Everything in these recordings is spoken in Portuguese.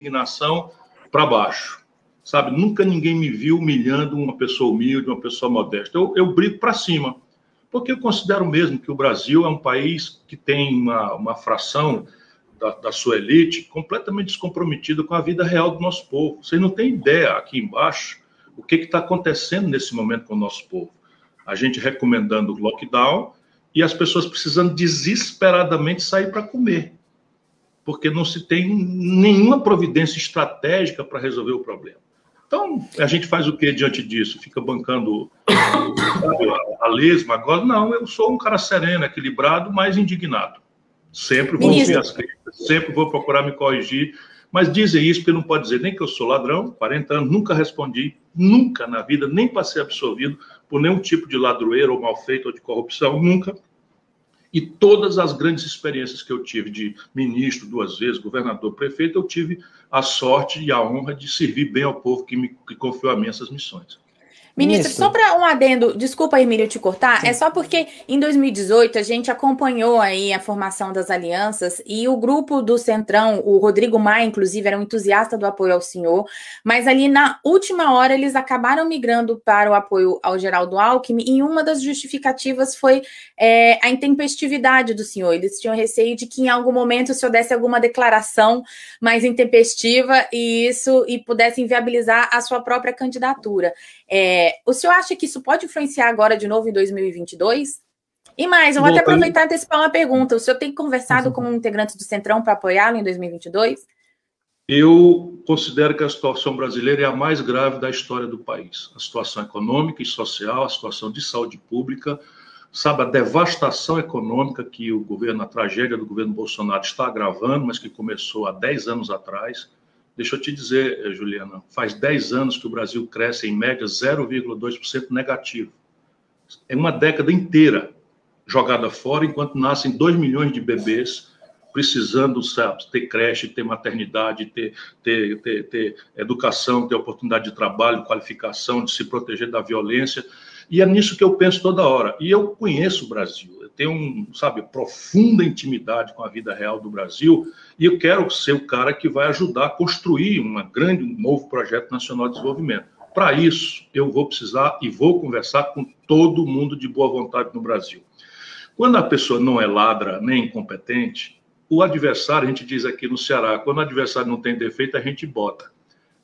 indignação para baixo. Sabe, nunca ninguém me viu humilhando uma pessoa humilde, uma pessoa modesta. Eu, eu brigo para cima, porque eu considero mesmo que o Brasil é um país que tem uma, uma fração da, da, sua elite completamente descomprometida com a vida real do nosso povo. Vocês não têm ideia aqui embaixo o que está acontecendo nesse momento com o nosso povo. A gente recomendando o lockdown e as pessoas precisando desesperadamente sair para comer, porque não se tem nenhuma providência estratégica para resolver o problema. Então, a gente faz o que diante disso? Fica bancando a, a lesma agora? Não, eu sou um cara sereno, equilibrado, mas indignado. Sempre vou ouvir as críticas, sempre vou procurar me corrigir, mas dizem isso porque não pode dizer nem que eu sou ladrão, 40 anos, nunca respondi, nunca na vida, nem passei absorvido por nenhum tipo de ladroeiro ou mal feito ou de corrupção, nunca. E todas as grandes experiências que eu tive de ministro duas vezes, governador, prefeito, eu tive a sorte e a honra de servir bem ao povo que me que confiou a mim essas missões. Ministro, só para um adendo, desculpa, Emílio, te cortar, Sim. é só porque em 2018 a gente acompanhou aí a formação das alianças e o grupo do Centrão, o Rodrigo Maia, inclusive, era um entusiasta do apoio ao senhor, mas ali na última hora eles acabaram migrando para o apoio ao Geraldo Alckmin e uma das justificativas foi é, a intempestividade do senhor. Eles tinham receio de que em algum momento o senhor desse alguma declaração mais intempestiva e isso e pudesse inviabilizar a sua própria candidatura. É, o senhor acha que isso pode influenciar agora de novo em 2022? E mais, eu vou Bom, até aproveitar e antecipar uma pergunta. O senhor tem conversado uhum. com integrantes do Centrão para apoiá-lo em 2022? Eu considero que a situação brasileira é a mais grave da história do país. A situação econômica e social, a situação de saúde pública, sabe, a devastação econômica que o governo, a tragédia do governo Bolsonaro está agravando, mas que começou há 10 anos atrás. Deixa eu te dizer, eh, Juliana, faz 10 anos que o Brasil cresce em média 0,2% negativo. É uma década inteira jogada fora, enquanto nascem 2 milhões de bebês precisando sabe, ter creche, ter maternidade, ter, ter, ter, ter educação, ter oportunidade de trabalho, qualificação, de se proteger da violência. E é nisso que eu penso toda hora. E eu conheço o Brasil, tenho, um, sabe, profunda intimidade com a vida real do Brasil, e eu quero ser o cara que vai ajudar a construir uma grande, um novo projeto nacional de desenvolvimento. Para isso, eu vou precisar e vou conversar com todo mundo de boa vontade no Brasil. Quando a pessoa não é ladra nem incompetente, o adversário, a gente diz aqui no Ceará, quando o adversário não tem defeito, a gente bota.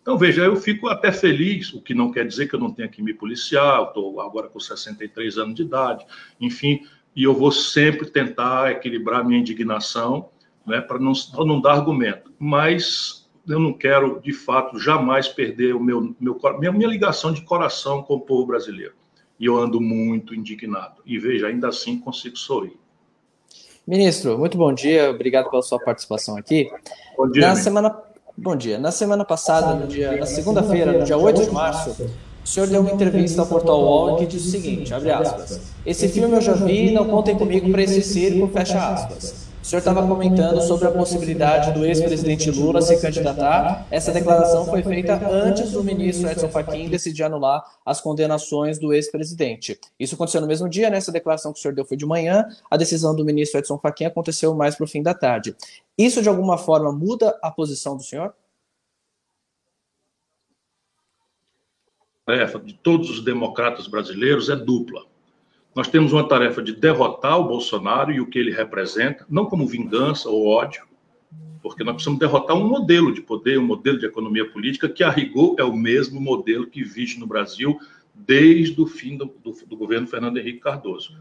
Então, veja, eu fico até feliz, o que não quer dizer que eu não tenha que me policiar, estou agora com 63 anos de idade, enfim, e eu vou sempre tentar equilibrar minha indignação, né, para não, não dar argumento. Mas eu não quero, de fato, jamais perder o meu, meu minha, minha ligação de coração com o povo brasileiro. E eu ando muito indignado. E veja, ainda assim consigo sorrir. Ministro, muito bom dia, obrigado pela sua participação aqui. Bom dia. Na semana Bom dia. Na semana passada, no dia, na segunda-feira, no dia 8 de março, o senhor deu uma entrevista ao portal UOL que disse o seguinte, abre aspas, esse filme eu já vi, não contem comigo para esse circo, fecha aspas. O senhor estava comentando sobre a possibilidade do ex-presidente Lula se candidatar. Essa declaração foi feita antes do ministro Edson Fachin decidir anular as condenações do ex-presidente. Isso aconteceu no mesmo dia, né? Essa declaração que o senhor deu foi de manhã. A decisão do ministro Edson Fachin aconteceu mais para o fim da tarde. Isso, de alguma forma, muda a posição do senhor? Tarefa de todos os democratas brasileiros é dupla nós temos uma tarefa de derrotar o Bolsonaro e o que ele representa, não como vingança ou ódio, porque nós precisamos derrotar um modelo de poder, um modelo de economia política que, a rigor, é o mesmo modelo que existe no Brasil desde o fim do, do, do governo Fernando Henrique Cardoso.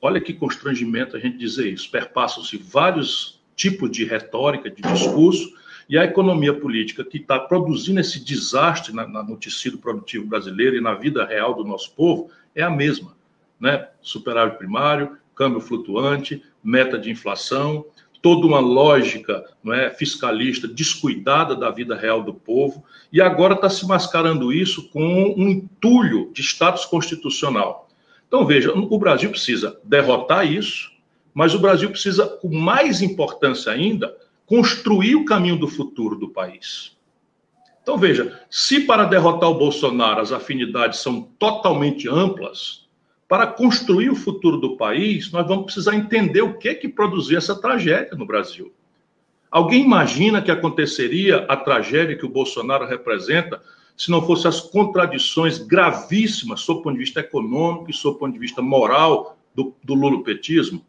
Olha que constrangimento a gente dizer isso. Perpassam-se vários tipos de retórica, de discurso, e a economia política que está produzindo esse desastre na, na, no tecido produtivo brasileiro e na vida real do nosso povo é a mesma né? superávit primário, câmbio flutuante, meta de inflação, toda uma lógica não é, fiscalista descuidada da vida real do povo, e agora está se mascarando isso com um entulho de status constitucional. Então, veja, o Brasil precisa derrotar isso, mas o Brasil precisa, com mais importância ainda, construir o caminho do futuro do país. Então, veja, se para derrotar o Bolsonaro as afinidades são totalmente amplas, para construir o futuro do país, nós vamos precisar entender o que que produziu essa tragédia no Brasil. Alguém imagina que aconteceria a tragédia que o Bolsonaro representa se não fossem as contradições gravíssimas, sob o ponto de vista econômico e sob o ponto de vista moral, do, do lulopetismo?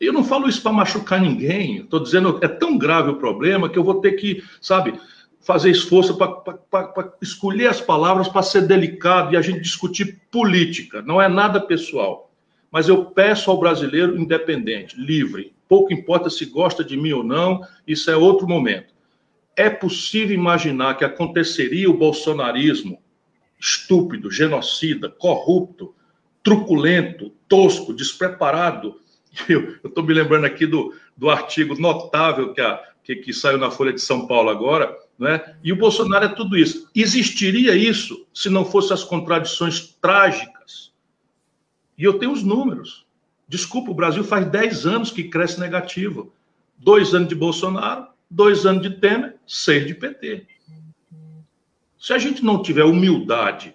Eu não falo isso para machucar ninguém. Estou dizendo é tão grave o problema que eu vou ter que, sabe, fazer esforço para escolher as palavras para ser delicado e a gente discutir política. Não é nada pessoal. Mas eu peço ao brasileiro independente, livre. Pouco importa se gosta de mim ou não, isso é outro momento. É possível imaginar que aconteceria o bolsonarismo estúpido, genocida, corrupto, truculento, tosco, despreparado. Eu estou me lembrando aqui do, do artigo notável que, a, que, que saiu na Folha de São Paulo agora, né? E o Bolsonaro é tudo isso. Existiria isso se não fossem as contradições trágicas. E eu tenho os números. Desculpa, o Brasil faz 10 anos que cresce negativo. Dois anos de Bolsonaro, dois anos de Temer, seis de PT. Se a gente não tiver humildade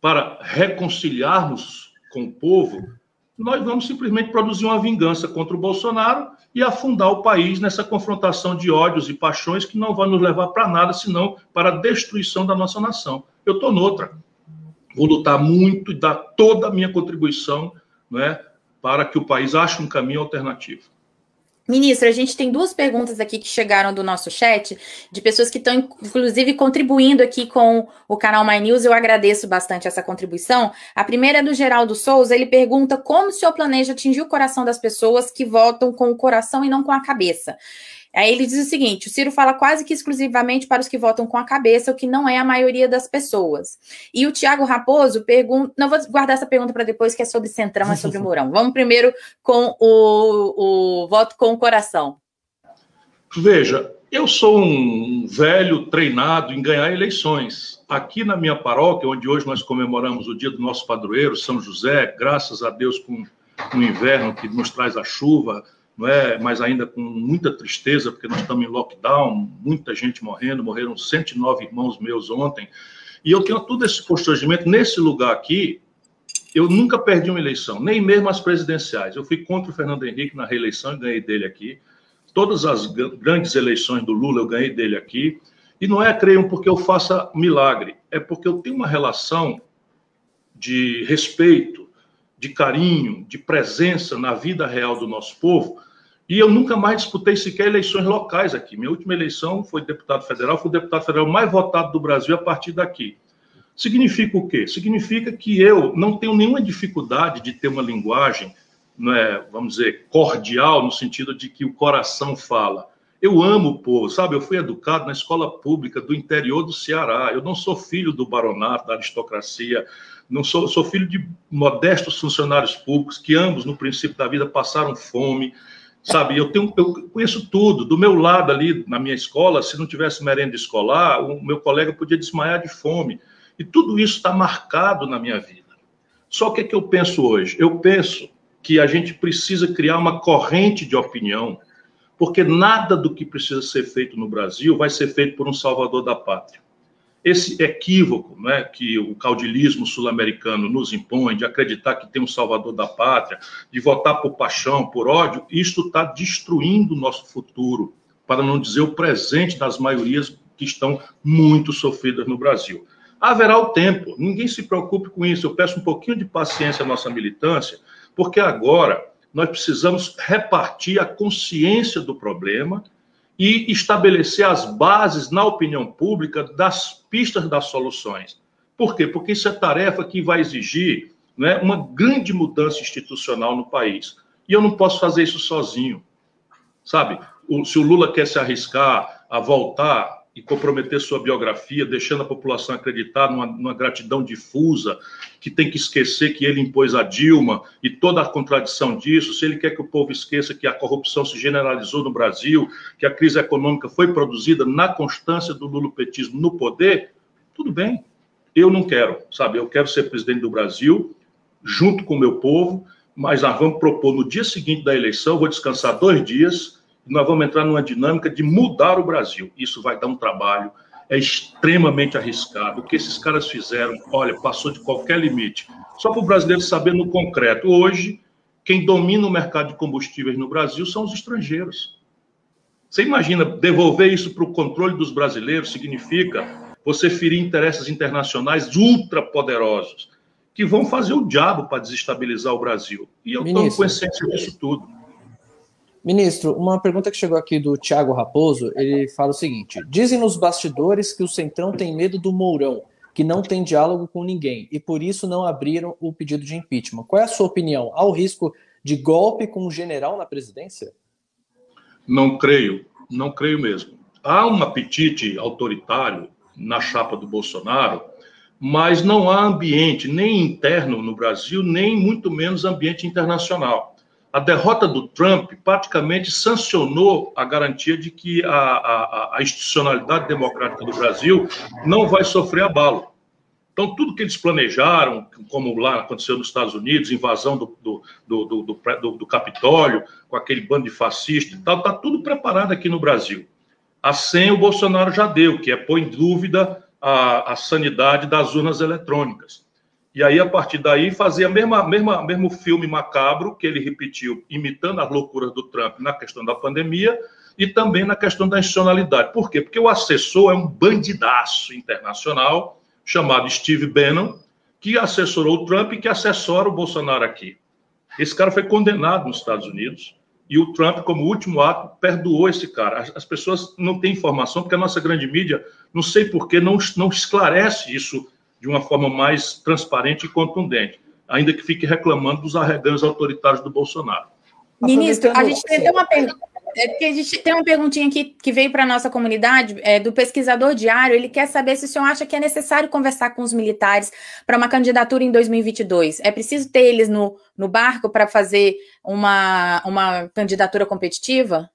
para reconciliarmos com o povo, nós vamos simplesmente produzir uma vingança contra o Bolsonaro e afundar o país nessa confrontação de ódios e paixões que não vai nos levar para nada, senão para a destruição da nossa nação. Eu estou noutra. Vou lutar muito e dar toda a minha contribuição né, para que o país ache um caminho alternativo. Ministro, a gente tem duas perguntas aqui que chegaram do nosso chat, de pessoas que estão, inclusive, contribuindo aqui com o canal My News. Eu agradeço bastante essa contribuição. A primeira é do Geraldo Souza. Ele pergunta como o senhor planeja atingir o coração das pessoas que votam com o coração e não com a cabeça. Aí ele diz o seguinte: o Ciro fala quase que exclusivamente para os que votam com a cabeça, o que não é a maioria das pessoas. E o Tiago Raposo pergunta. Não vou guardar essa pergunta para depois, que é sobre Centrão, é sobre Mourão. Vamos primeiro com o, o voto com o coração. Veja, eu sou um velho treinado em ganhar eleições. Aqui na minha paróquia, onde hoje nós comemoramos o dia do nosso padroeiro, São José, graças a Deus com o inverno que nos traz a chuva, não é? mas ainda com muita tristeza, porque nós estamos em lockdown, muita gente morrendo, morreram 109 irmãos meus ontem, e eu tenho todo esse constrangimento nesse lugar aqui. Eu nunca perdi uma eleição, nem mesmo as presidenciais. Eu fui contra o Fernando Henrique na reeleição e ganhei dele aqui. Todas as grandes eleições do Lula eu ganhei dele aqui. E não é, creio, porque eu faça milagre, é porque eu tenho uma relação de respeito, de carinho, de presença na vida real do nosso povo. E eu nunca mais disputei sequer eleições locais aqui. Minha última eleição foi deputado federal, fui o deputado federal mais votado do Brasil a partir daqui. Significa o quê? Significa que eu não tenho nenhuma dificuldade de ter uma linguagem, é, vamos dizer, cordial, no sentido de que o coração fala. Eu amo o povo, sabe? Eu fui educado na escola pública do interior do Ceará. Eu não sou filho do baronato, da aristocracia não sou, sou filho de modestos funcionários públicos que ambos, no princípio da vida, passaram fome, sabe? Eu tenho, eu conheço tudo. Do meu lado ali na minha escola, se não tivesse merenda escolar, o meu colega podia desmaiar de fome. E tudo isso está marcado na minha vida. Só que o que eu penso hoje? Eu penso que a gente precisa criar uma corrente de opinião, porque nada do que precisa ser feito no Brasil vai ser feito por um salvador da pátria esse equívoco né, que o caudilismo sul-americano nos impõe, de acreditar que tem um salvador da pátria, de votar por paixão, por ódio, isto está destruindo o nosso futuro, para não dizer o presente das maiorias que estão muito sofridas no Brasil. Haverá o tempo, ninguém se preocupe com isso. Eu peço um pouquinho de paciência à nossa militância, porque agora nós precisamos repartir a consciência do problema e estabelecer as bases na opinião pública das pistas das soluções. Por quê? Porque isso é tarefa que vai exigir né, uma grande mudança institucional no país. E eu não posso fazer isso sozinho. Sabe? O, se o Lula quer se arriscar a voltar e comprometer sua biografia, deixando a população acreditar numa, numa, gratidão difusa, que tem que esquecer que ele impôs a Dilma e toda a contradição disso, se ele quer que o povo esqueça que a corrupção se generalizou no Brasil, que a crise econômica foi produzida na constância do lulopetismo no poder, tudo bem. Eu não quero, sabe? Eu quero ser presidente do Brasil, junto com o meu povo, mas nós vamos propor no dia seguinte da eleição, vou descansar dois dias nós vamos entrar numa dinâmica de mudar o Brasil. Isso vai dar um trabalho, é extremamente arriscado. O que esses caras fizeram, olha, passou de qualquer limite. Só para o brasileiro saber no concreto. Hoje, quem domina o mercado de combustíveis no Brasil são os estrangeiros. Você imagina devolver isso para o controle dos brasileiros significa você ferir interesses internacionais ultrapoderosos que vão fazer o diabo para desestabilizar o Brasil. E eu estou com essência disso tudo. Ministro, uma pergunta que chegou aqui do Tiago Raposo, ele fala o seguinte: dizem nos bastidores que o Centrão tem medo do Mourão, que não tem diálogo com ninguém, e por isso não abriram o pedido de impeachment. Qual é a sua opinião? Há o risco de golpe com o general na presidência? Não creio, não creio mesmo. Há um apetite autoritário na chapa do Bolsonaro, mas não há ambiente nem interno no Brasil, nem muito menos ambiente internacional. A derrota do Trump praticamente sancionou a garantia de que a, a, a institucionalidade democrática do Brasil não vai sofrer abalo. Então, tudo que eles planejaram, como lá aconteceu nos Estados Unidos, invasão do, do, do, do, do Capitólio, com aquele bando de fascistas e tal, está tudo preparado aqui no Brasil. A senha o Bolsonaro já deu, que é pôr em dúvida a, a sanidade das urnas eletrônicas. E aí, a partir daí, fazer a mesma, mesma, mesmo filme macabro que ele repetiu, imitando as loucuras do Trump na questão da pandemia e também na questão da institucionalidade. Por quê? Porque o assessor é um bandidaço internacional chamado Steve Bannon, que assessorou o Trump e que assessora o Bolsonaro aqui. Esse cara foi condenado nos Estados Unidos e o Trump, como último ato, perdoou esse cara. As, as pessoas não têm informação, porque a nossa grande mídia, não sei porquê, não, não esclarece isso de uma forma mais transparente e contundente, ainda que fique reclamando dos arreganhos autoritários do Bolsonaro. Ministro, a gente tem uma pergunta. É porque a gente tem uma perguntinha aqui que veio para a nossa comunidade, é, do pesquisador diário. Ele quer saber se o senhor acha que é necessário conversar com os militares para uma candidatura em 2022. É preciso ter eles no, no barco para fazer uma, uma candidatura competitiva?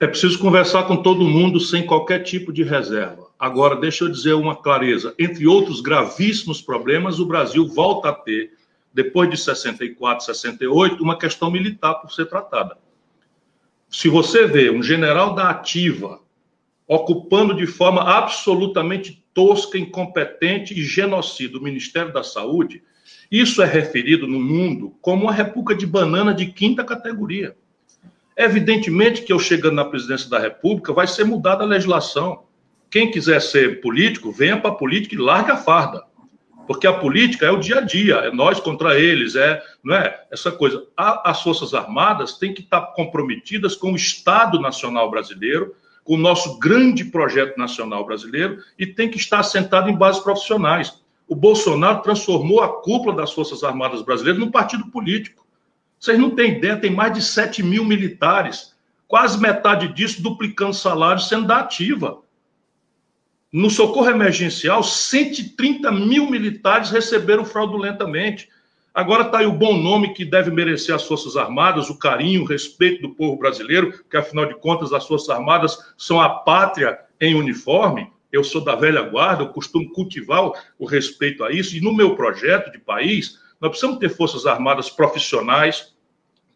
É preciso conversar com todo mundo sem qualquer tipo de reserva. Agora, deixa eu dizer uma clareza: entre outros gravíssimos problemas, o Brasil volta a ter, depois de 64, 68, uma questão militar por ser tratada se você vê um general da ativa ocupando de forma absolutamente tosca, incompetente e genocida o Ministério da Saúde, isso é referido no mundo como uma república de banana de quinta categoria. Evidentemente que eu chegando na presidência da República vai ser mudada a legislação. Quem quiser ser político, venha para a política e largue a farda porque a política é o dia a dia, é nós contra eles, é, não é essa coisa. as Forças Armadas têm que estar comprometidas com o Estado Nacional Brasileiro, com o nosso grande projeto nacional brasileiro, e tem que estar assentado em bases profissionais. O Bolsonaro transformou a cúpula das Forças Armadas Brasileiras num partido político. Vocês não têm ideia, tem mais de 7 mil militares, quase metade disso duplicando salário sendo da ativa. No socorro emergencial, 130 mil militares receberam fraudulentamente. Agora está aí o bom nome que deve merecer as Forças Armadas, o carinho, o respeito do povo brasileiro, que afinal de contas as Forças Armadas são a pátria em uniforme. Eu sou da velha guarda, eu costumo cultivar o respeito a isso. E no meu projeto de país, nós precisamos ter Forças Armadas profissionais,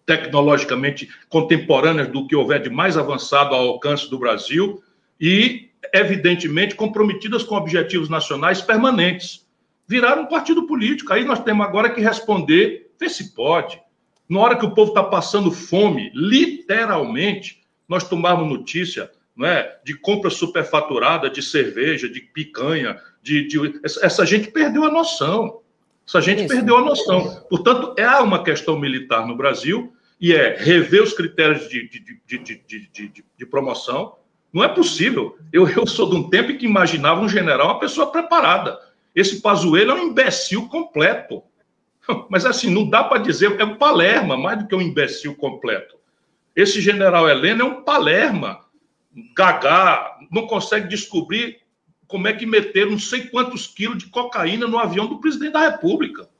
tecnologicamente contemporâneas do que houver de mais avançado ao alcance do Brasil e evidentemente comprometidas com objetivos nacionais permanentes. Viraram um partido político. Aí nós temos agora que responder, ver se pode. Na hora que o povo está passando fome, literalmente, nós tomarmos notícia não é, de compra superfaturada de cerveja, de picanha, de, de... Essa, gente perdeu a noção. Essa gente Isso. perdeu a noção. Portanto, é uma questão militar no Brasil e é rever os critérios de, de, de, de promoção, não é possível. Eu, eu sou de um tempo em que imaginava um general uma pessoa preparada. Esse Pazuello é um imbecil completo. Mas assim, não dá para dizer, é um palerma, mais do que um imbecil completo. Esse general Helena é um palerma, gagá, não consegue descobrir como é que meteram não sei quantos quilos de cocaína no avião do presidente da República.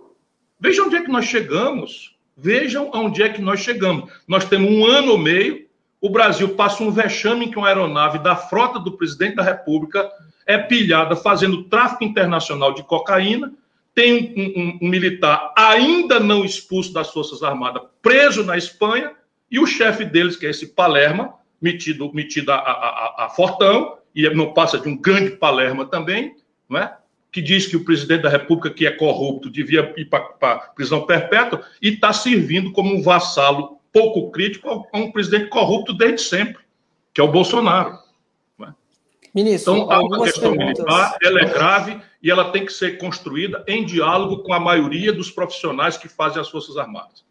Vejam onde é que nós chegamos. Vejam onde é que nós chegamos. Nós temos um ano e meio o Brasil passa um vexame em que uma aeronave da frota do presidente da República é pilhada fazendo tráfico internacional de cocaína, tem um, um, um militar ainda não expulso das Forças Armadas, preso na Espanha, e o chefe deles, que é esse Palerma, metido, metido a, a, a, a Fortão, e não passa de um grande Palerma também, não é? que diz que o presidente da República, que é corrupto, devia ir para prisão perpétua, e está servindo como um vassalo pouco crítico a um presidente corrupto desde sempre. que é o Bolsonaro. É? Ministro, então, a questão perguntas... militar ela é grave e ela tem que ser construída em diálogo com a maioria dos profissionais que fazem as Forças Armadas.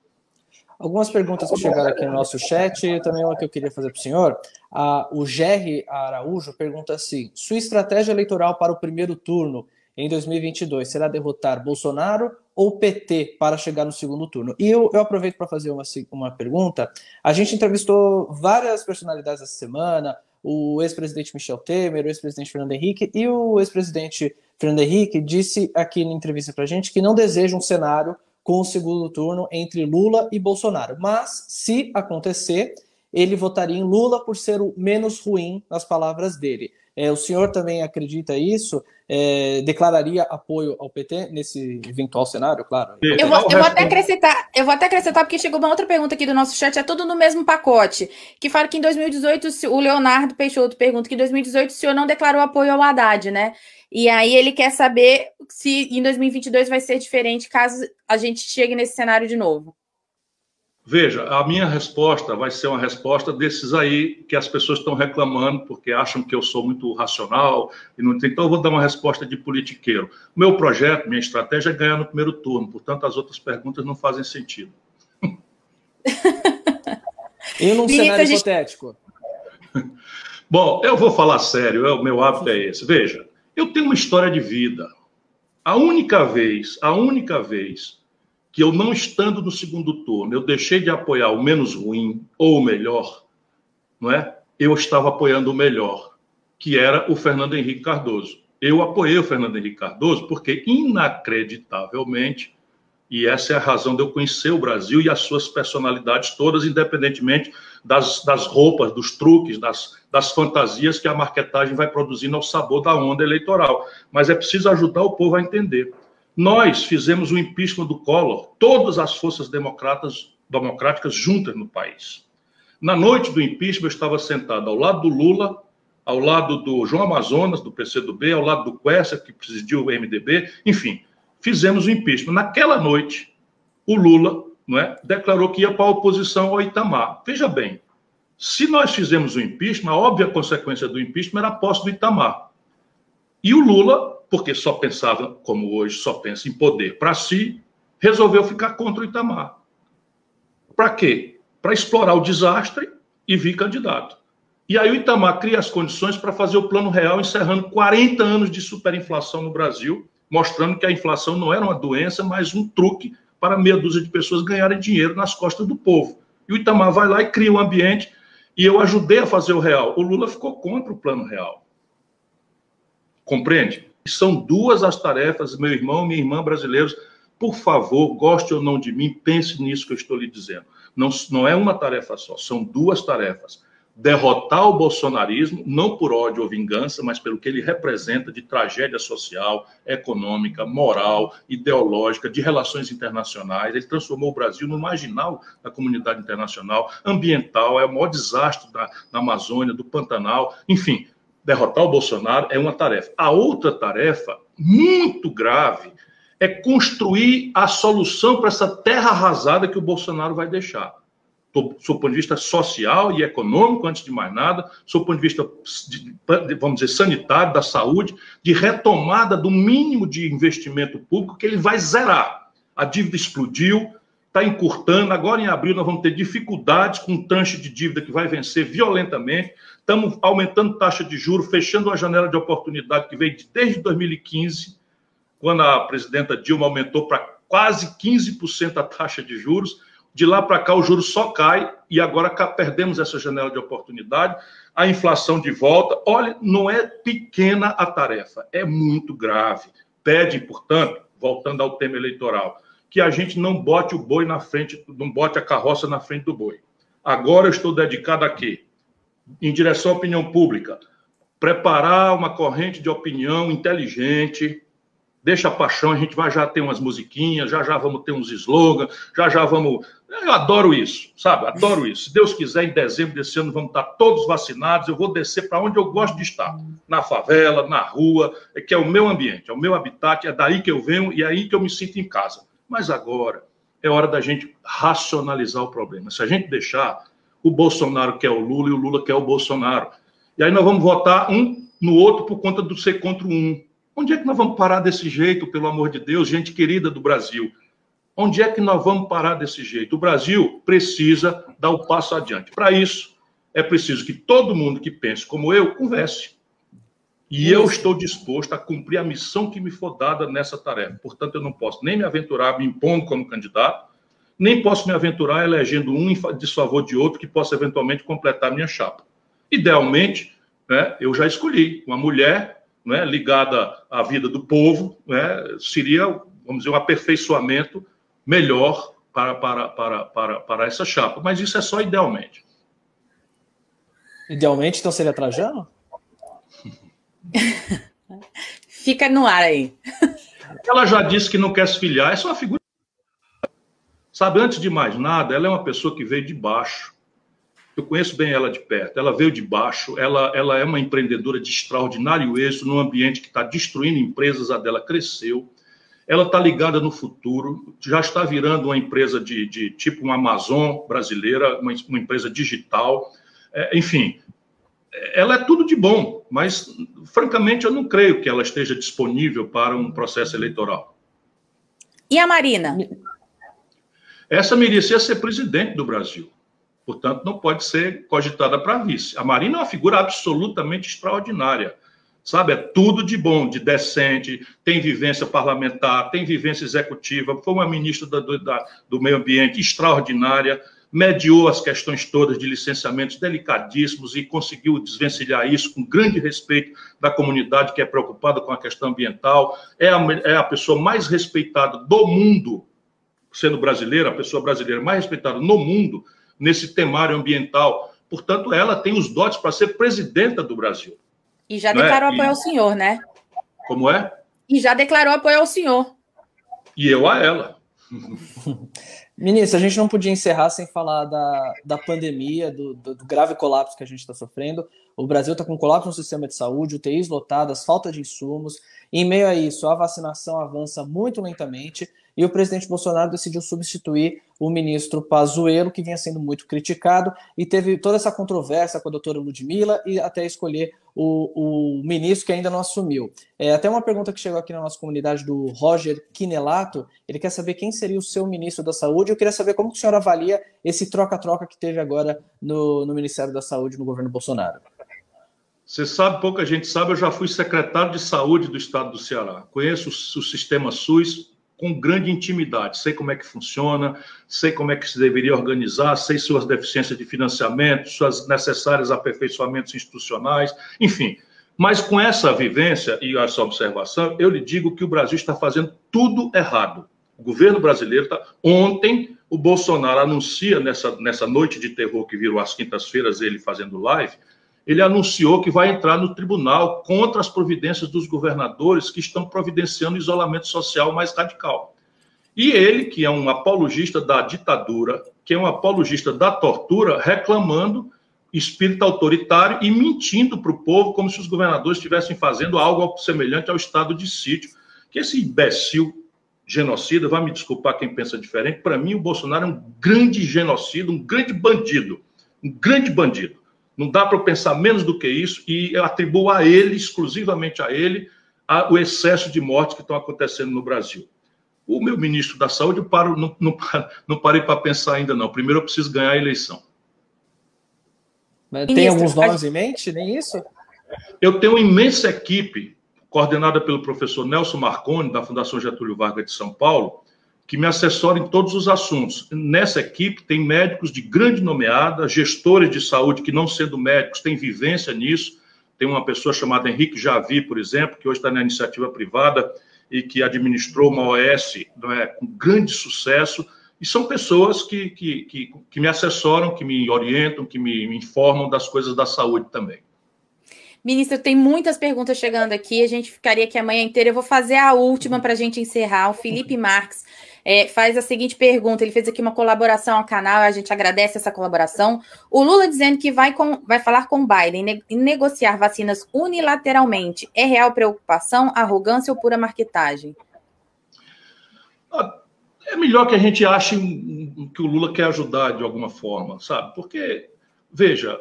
Algumas perguntas que chegaram aqui no nosso chat, e também uma que eu queria fazer para o senhor. Ah, o Gerry Araújo pergunta assim: sua estratégia eleitoral para o primeiro turno em 2022 será derrotar Bolsonaro ou PT para chegar no segundo turno? E eu, eu aproveito para fazer uma, uma pergunta. A gente entrevistou várias personalidades essa semana, o ex-presidente Michel Temer, o ex-presidente Fernando Henrique, e o ex-presidente Fernando Henrique disse aqui na entrevista para a gente que não deseja um cenário com o segundo turno entre Lula e Bolsonaro. Mas, se acontecer, ele votaria em Lula por ser o menos ruim, nas palavras dele. É, o senhor também acredita isso? É, declararia apoio ao PT nesse eventual cenário, claro? Eu vou, eu vou, até acrescentar, eu vou até acrescentar, porque chegou uma outra pergunta aqui do nosso chat, é tudo no mesmo pacote. Que fala que em 2018, o Leonardo Peixoto pergunta que em 2018 o senhor não declarou apoio ao Haddad, né? E aí ele quer saber se em 2022 vai ser diferente caso a gente chegue nesse cenário de novo. Veja, a minha resposta vai ser uma resposta desses aí que as pessoas estão reclamando porque acham que eu sou muito racional e não então eu vou dar uma resposta de politiqueiro. Meu projeto, minha estratégia é ganhar no primeiro turno, portanto as outras perguntas não fazem sentido. e num cenário gente... hipotético? Bom, eu vou falar sério, o meu hábito é esse. Veja, eu tenho uma história de vida. A única vez, a única vez que eu não estando no segundo turno, eu deixei de apoiar o menos ruim ou o melhor, não é? Eu estava apoiando o melhor, que era o Fernando Henrique Cardoso. Eu apoiei o Fernando Henrique Cardoso porque inacreditavelmente e essa é a razão de eu conhecer o Brasil e as suas personalidades todas, independentemente das, das roupas, dos truques, das, das fantasias que a marketagem vai produzindo ao sabor da onda eleitoral. Mas é preciso ajudar o povo a entender. Nós fizemos o impeachment do Collor, todas as forças democratas, democráticas juntas no país. Na noite do impeachment, eu estava sentado ao lado do Lula, ao lado do João Amazonas, do PCdoB, ao lado do Quessa, que presidiu o MDB, enfim, fizemos o impeachment. Naquela noite, o Lula não é, declarou que ia para a oposição ao Itamar. Veja bem, se nós fizemos o impeachment, a óbvia consequência do impeachment era a posse do Itamar. E o Lula, porque só pensava, como hoje, só pensa em poder para si, resolveu ficar contra o Itamar. Para quê? Para explorar o desastre e vir candidato. E aí o Itamar cria as condições para fazer o plano real, encerrando 40 anos de superinflação no Brasil, mostrando que a inflação não era uma doença, mas um truque para meia dúzia de pessoas ganharem dinheiro nas costas do povo. E o Itamar vai lá e cria um ambiente, e eu ajudei a fazer o real. O Lula ficou contra o plano real. Compreende? São duas as tarefas, meu irmão, minha irmã brasileiros. Por favor, goste ou não de mim, pense nisso que eu estou lhe dizendo. Não, não é uma tarefa só, são duas tarefas derrotar o bolsonarismo, não por ódio ou vingança, mas pelo que ele representa de tragédia social, econômica, moral, ideológica, de relações internacionais. Ele transformou o Brasil no marginal da comunidade internacional, ambiental, é o maior desastre da, da Amazônia, do Pantanal, enfim. Derrotar o Bolsonaro é uma tarefa. A outra tarefa, muito grave, é construir a solução para essa terra arrasada que o Bolsonaro vai deixar do seu ponto de vista social e econômico, antes de mais nada, do ponto de vista, vamos dizer, sanitário, da saúde, de retomada do mínimo de investimento público que ele vai zerar. A dívida explodiu, está encurtando, agora em abril nós vamos ter dificuldades com um tranche de dívida que vai vencer violentamente, estamos aumentando taxa de juros, fechando uma janela de oportunidade que veio desde 2015, quando a presidenta Dilma aumentou para quase 15% a taxa de juros, de lá para cá, o juro só cai e agora perdemos essa janela de oportunidade. A inflação de volta. Olha, não é pequena a tarefa, é muito grave. Pede, portanto, voltando ao tema eleitoral, que a gente não bote o boi na frente, não bote a carroça na frente do boi. Agora eu estou dedicado a quê? Em direção à opinião pública. Preparar uma corrente de opinião inteligente, deixa a paixão, a gente vai já ter umas musiquinhas, já já vamos ter uns slogans, já já vamos. Eu adoro isso, sabe? Adoro isso. Se Deus quiser, em dezembro desse ano vamos estar todos vacinados. Eu vou descer para onde eu gosto de estar, na favela, na rua, é que é o meu ambiente, é o meu habitat, é daí que eu venho e é aí que eu me sinto em casa. Mas agora é hora da gente racionalizar o problema. Se a gente deixar, o Bolsonaro quer o Lula e o Lula quer o Bolsonaro. E aí nós vamos votar um no outro por conta do ser contra um. Onde é que nós vamos parar desse jeito, pelo amor de Deus, gente querida do Brasil? Onde é que nós vamos parar desse jeito? O Brasil precisa dar o passo adiante. Para isso, é preciso que todo mundo que pense como eu converse. E eu estou disposto a cumprir a missão que me for dada nessa tarefa. Portanto, eu não posso nem me aventurar me impondo como candidato, nem posso me aventurar elegendo um em desfavor de outro que possa eventualmente completar minha chapa. Idealmente, né, eu já escolhi uma mulher né, ligada à vida do povo, né, seria, vamos dizer, um aperfeiçoamento melhor para, para, para, para, para essa chapa. Mas isso é só idealmente. Idealmente, então seria Trajano? Fica no ar aí. Ela já disse que não quer se filiar, essa é uma figura. Sabe, antes de mais nada, ela é uma pessoa que veio de baixo. Eu conheço bem ela de perto. Ela veio de baixo, ela, ela é uma empreendedora de extraordinário êxito num ambiente que está destruindo empresas, a dela cresceu. Ela está ligada no futuro, já está virando uma empresa de, de tipo uma Amazon brasileira, uma, uma empresa digital. É, enfim, ela é tudo de bom, mas, francamente, eu não creio que ela esteja disponível para um processo eleitoral. E a Marina? Essa merecia ser presidente do Brasil. Portanto, não pode ser cogitada para vice. A Marina é uma figura absolutamente extraordinária. Sabe, é tudo de bom, de decente, tem vivência parlamentar, tem vivência executiva, foi uma ministra do, da, do meio ambiente extraordinária, mediou as questões todas de licenciamentos delicadíssimos e conseguiu desvencilhar isso com grande respeito da comunidade que é preocupada com a questão ambiental. É a, é a pessoa mais respeitada do mundo, sendo brasileira, a pessoa brasileira mais respeitada no mundo nesse temário ambiental. Portanto, ela tem os dotes para ser presidenta do Brasil. E já declarou é? apoio e... ao senhor, né? Como é? E já declarou apoio ao senhor. E eu a ela. Ministro, a gente não podia encerrar sem falar da, da pandemia, do, do, do grave colapso que a gente está sofrendo. O Brasil está com colapso no sistema de saúde, UTIs lotadas, falta de insumos. Em meio a isso, a vacinação avança muito lentamente e o presidente Bolsonaro decidiu substituir o ministro Pazuello, que vinha sendo muito criticado, e teve toda essa controvérsia com a doutora Ludmilla e até escolher o, o ministro que ainda não assumiu. É, até uma pergunta que chegou aqui na nossa comunidade do Roger Quinelato, ele quer saber quem seria o seu ministro da Saúde, eu queria saber como que o senhor avalia esse troca-troca que teve agora no, no Ministério da Saúde no governo Bolsonaro. Você sabe, pouca gente sabe, eu já fui secretário de saúde do estado do Ceará. Conheço o, sistema SUS com grande intimidade. Sei como é que funciona, sei como é que se deveria organizar, sei suas deficiências de financiamento, suas necessários aperfeiçoamentos institucionais, enfim. Mas com essa vivência e essa observação, eu lhe digo que o Brasil está fazendo tudo errado. O governo brasileiro está. Ontem, o Bolsonaro anuncia, nessa, nessa noite de terror que virou às quintas-feiras, ele fazendo live, ele anunciou que vai entrar no tribunal contra as providências dos governadores que estão providenciando isolamento social mais radical. E ele, que é um apologista da ditadura, que é um apologista da tortura, reclamando espírito autoritário e mentindo para o povo como se os governadores estivessem fazendo algo semelhante ao estado de sítio. Que esse imbecil genocida, vai me desculpar quem pensa diferente, para mim o Bolsonaro é um grande genocida, um grande bandido, um grande bandido. Não dá para pensar menos do que isso e atribuo a ele, exclusivamente a ele, a, o excesso de mortes que estão acontecendo no Brasil. O meu ministro da Saúde, eu paro, não, não, não parei para pensar ainda, não. Primeiro eu preciso ganhar a eleição. Mas tem alguns nomes em mente, nem isso? Eu tenho uma imensa equipe, coordenada pelo professor Nelson Marconi, da Fundação Getúlio Vargas de São Paulo, que me assessora em todos os assuntos. Nessa equipe tem médicos de grande nomeada, gestores de saúde que, não sendo médicos, têm vivência nisso. Tem uma pessoa chamada Henrique Javi, por exemplo, que hoje está na iniciativa privada e que administrou uma OS é, com grande sucesso. E são pessoas que, que, que, que, me assessoram, que me orientam, que me, me informam das coisas da saúde também. Ministro, tem muitas perguntas chegando aqui. A gente ficaria aqui a manhã inteira. Eu vou fazer a última para a gente encerrar. O Felipe Marques é, faz a seguinte pergunta: ele fez aqui uma colaboração ao canal, a gente agradece essa colaboração. O Lula dizendo que vai, com, vai falar com Biden e negociar vacinas unilateralmente. É real preocupação, arrogância ou pura marketagem? É melhor que a gente ache que o Lula quer ajudar de alguma forma, sabe? Porque veja,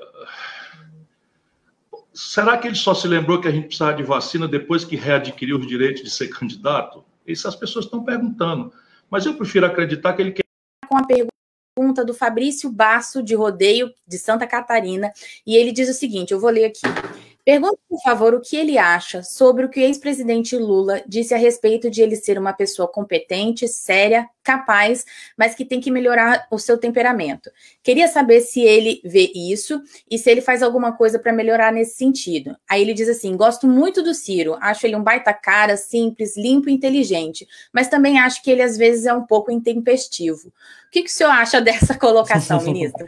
será que ele só se lembrou que a gente precisava de vacina depois que readquiriu os direitos de ser candidato? Isso as pessoas estão perguntando. Mas eu prefiro acreditar que ele quer. Com a pergunta do Fabrício Basso, de Rodeio, de Santa Catarina, e ele diz o seguinte: eu vou ler aqui. Pergunte, por favor, o que ele acha sobre o que o ex-presidente Lula disse a respeito de ele ser uma pessoa competente, séria, capaz, mas que tem que melhorar o seu temperamento. Queria saber se ele vê isso e se ele faz alguma coisa para melhorar nesse sentido. Aí ele diz assim: gosto muito do Ciro, acho ele um baita cara, simples, limpo e inteligente, mas também acho que ele às vezes é um pouco intempestivo. O que, que o senhor acha dessa colocação, ministro?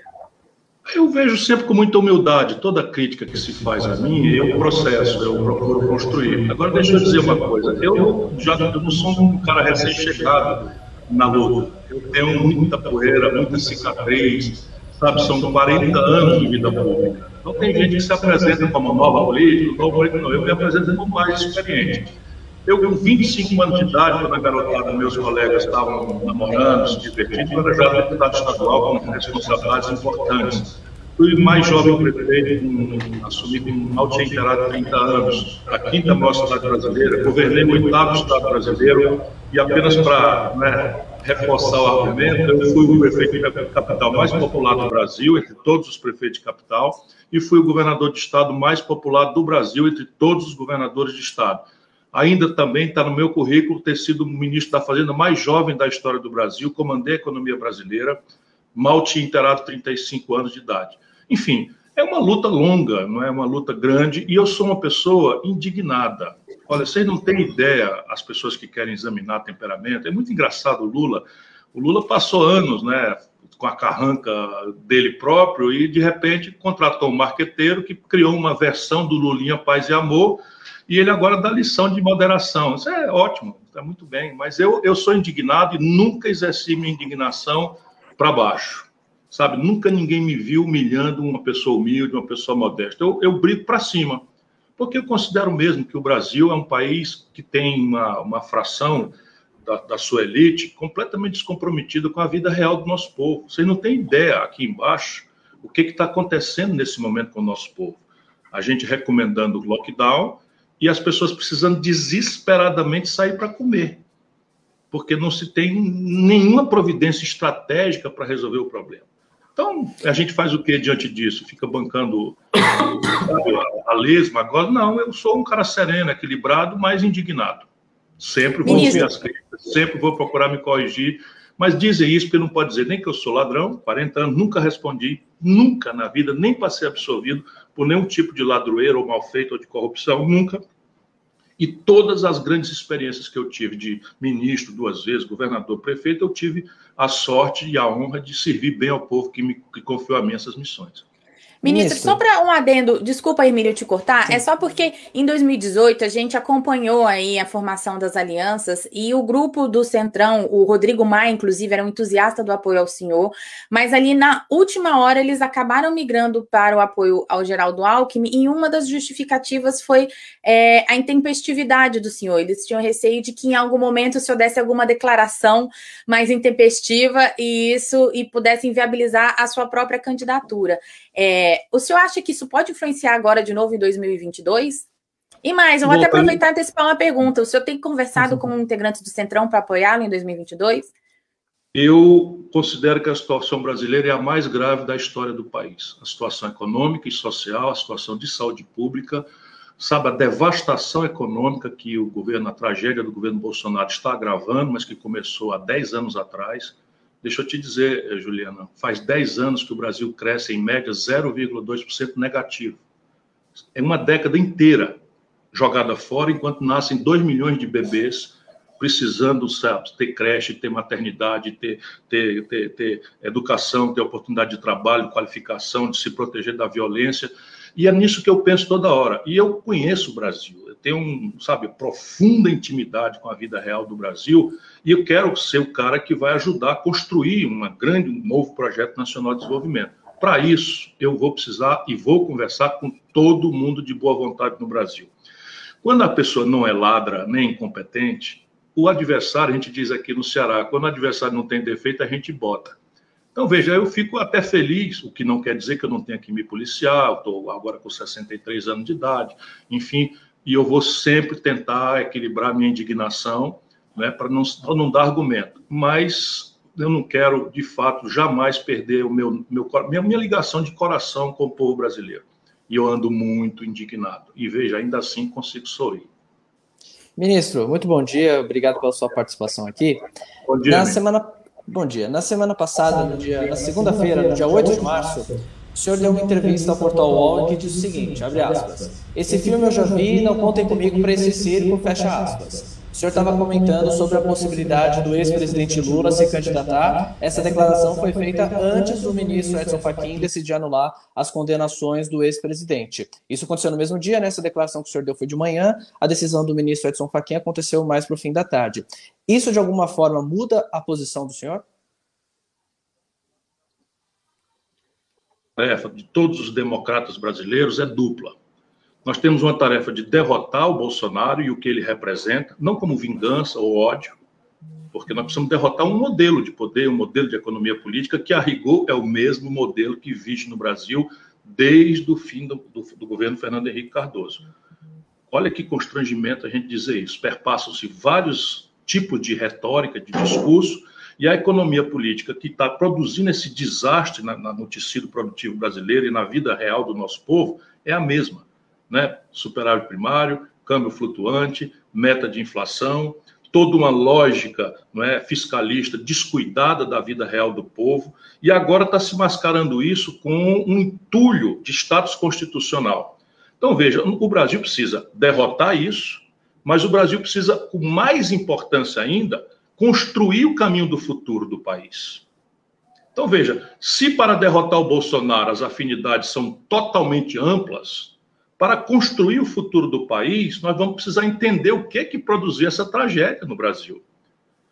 Eu vejo sempre com muita humildade toda crítica que se faz a mim, eu processo, eu procuro construir. Agora, deixa eu dizer uma coisa: eu já eu não sou um cara recém-chegado na luta. Eu tenho muita poeira, muita cicatriz, sabe? São 40 anos de vida pública. Então, tem gente que se apresenta como nova política, novo político, não. Eu me apresento como mais experiente. Eu, com 25 anos de idade, quando a garotada, meus colegas estavam namorando, se divertindo, eu era já deputado estadual com responsabilidades importantes. Fui mais jovem prefeito, um, assumi com tinha inteirado 30 anos, a quinta maior cidade brasileira, governei o oitavo estado brasileiro, e apenas para né, reforçar o argumento, eu fui o prefeito da capital mais popular do Brasil, entre todos os prefeitos de capital, e fui o governador de estado mais popular do Brasil, entre todos os governadores de estado. Ainda também está no meu currículo ter sido o ministro da Fazenda mais jovem da história do Brasil, comandei a economia brasileira, mal tinha inteirado 35 anos de idade. Enfim, é uma luta longa, não é uma luta grande, e eu sou uma pessoa indignada. Olha, vocês não têm ideia, as pessoas que querem examinar temperamento, é muito engraçado o Lula. O Lula passou anos, né, com a carranca dele próprio e, de repente, contratou um marqueteiro que criou uma versão do Lulinha Paz e Amor, e ele agora dá lição de moderação. Isso é ótimo, está muito bem, mas eu, eu sou indignado e nunca exerci minha indignação para baixo. Sabe, nunca ninguém me viu humilhando uma pessoa humilde, uma pessoa modesta. Eu, eu brigo para cima, porque eu considero mesmo que o Brasil é um país que tem uma, uma fração da, da, sua elite completamente descomprometida com a vida real do nosso povo. Vocês não têm ideia aqui embaixo o que está acontecendo nesse momento com o nosso povo. A gente recomendando o lockdown, e as pessoas precisando desesperadamente sair para comer, porque não se tem nenhuma providência estratégica para resolver o problema. Então, a gente faz o que diante disso? Fica bancando a, a lesma agora? Não, eu sou um cara sereno, equilibrado, mas indignado. Sempre vou ouvir as críticas, sempre vou procurar me corrigir, mas dizem isso porque não pode dizer nem que eu sou ladrão, 40 anos, nunca respondi, nunca na vida, nem passei absorvido por nenhum tipo de ladroeiro ou mal feito ou de corrupção, nunca. E todas as grandes experiências que eu tive de ministro duas vezes, governador, prefeito, eu tive a sorte e a honra de servir bem ao povo que me que confiou a mim essas missões. Ministro, só para um adendo, desculpa, Emílio, te cortar, Sim. é só porque em 2018 a gente acompanhou aí a formação das alianças e o grupo do Centrão, o Rodrigo Maia, inclusive, era um entusiasta do apoio ao senhor, mas ali na última hora eles acabaram migrando para o apoio ao Geraldo Alckmin e uma das justificativas foi é, a intempestividade do senhor. Eles tinham receio de que em algum momento o senhor desse alguma declaração mais intempestiva e isso e pudesse inviabilizar a sua própria candidatura. É, o senhor acha que isso pode influenciar agora de novo em 2022? E mais, eu vou Bom, até aproveitar e antecipar uma pergunta. O senhor tem conversado uhum. com integrantes do Centrão para apoiá-lo em 2022? Eu considero que a situação brasileira é a mais grave da história do país. A situação econômica e social, a situação de saúde pública, sabe, a devastação econômica que o governo, a tragédia do governo Bolsonaro está agravando, mas que começou há 10 anos atrás. Deixa eu te dizer, eh, Juliana, faz 10 anos que o Brasil cresce em média 0,2% negativo. É uma década inteira jogada fora, enquanto nascem 2 milhões de bebês precisando sabe, ter creche, ter maternidade, ter, ter, ter, ter educação, ter oportunidade de trabalho, qualificação, de se proteger da violência. E é nisso que eu penso toda hora. E eu conheço o Brasil, tenho, um, sabe, profunda intimidade com a vida real do Brasil, e eu quero ser o cara que vai ajudar a construir uma grande, um novo projeto nacional de desenvolvimento. Para isso, eu vou precisar e vou conversar com todo mundo de boa vontade no Brasil. Quando a pessoa não é ladra nem incompetente, o adversário, a gente diz aqui no Ceará, quando o adversário não tem defeito, a gente bota. Então, veja, eu fico até feliz, o que não quer dizer que eu não tenha que me policiar, estou agora com 63 anos de idade, enfim, e eu vou sempre tentar equilibrar minha indignação, né, para não, não dar argumento. Mas eu não quero, de fato, jamais perder o meu, meu minha, minha ligação de coração com o povo brasileiro. E eu ando muito indignado. E veja, ainda assim consigo sorrir. Ministro, muito bom dia, obrigado pela sua participação aqui. Bom dia. Na semana Bom dia. Na semana passada, no dia, na segunda-feira, no dia 8 de março, o senhor deu uma entrevista ao portal UOL que diz o seguinte, abre aspas, esse filme eu já vi, não contem comigo para esse circo, fecha aspas. O senhor estava comentando sobre a possibilidade do ex-presidente Lula se candidatar. Essa declaração foi feita antes do ministro Edson Fachin decidir anular as condenações do ex-presidente. Isso aconteceu no mesmo dia, né? Essa declaração que o senhor deu foi de manhã. A decisão do ministro Edson Fachin aconteceu mais para o fim da tarde. Isso, de alguma forma, muda a posição do senhor? Tarefa de todos os democratas brasileiros é dupla nós temos uma tarefa de derrotar o Bolsonaro e o que ele representa, não como vingança ou ódio, porque nós precisamos derrotar um modelo de poder, um modelo de economia política que, a rigor, é o mesmo modelo que vige no Brasil desde o fim do, do, do governo Fernando Henrique Cardoso. Olha que constrangimento a gente dizer isso. Perpassam-se vários tipos de retórica, de discurso, e a economia política que está produzindo esse desastre na, na, no tecido produtivo brasileiro e na vida real do nosso povo é a mesma né? superávit primário, câmbio flutuante, meta de inflação, toda uma lógica não é, fiscalista descuidada da vida real do povo, e agora está se mascarando isso com um entulho de status constitucional. Então, veja, o Brasil precisa derrotar isso, mas o Brasil precisa, com mais importância ainda, construir o caminho do futuro do país. Então, veja, se para derrotar o Bolsonaro as afinidades são totalmente amplas, para construir o futuro do país, nós vamos precisar entender o que que produziu essa tragédia no Brasil.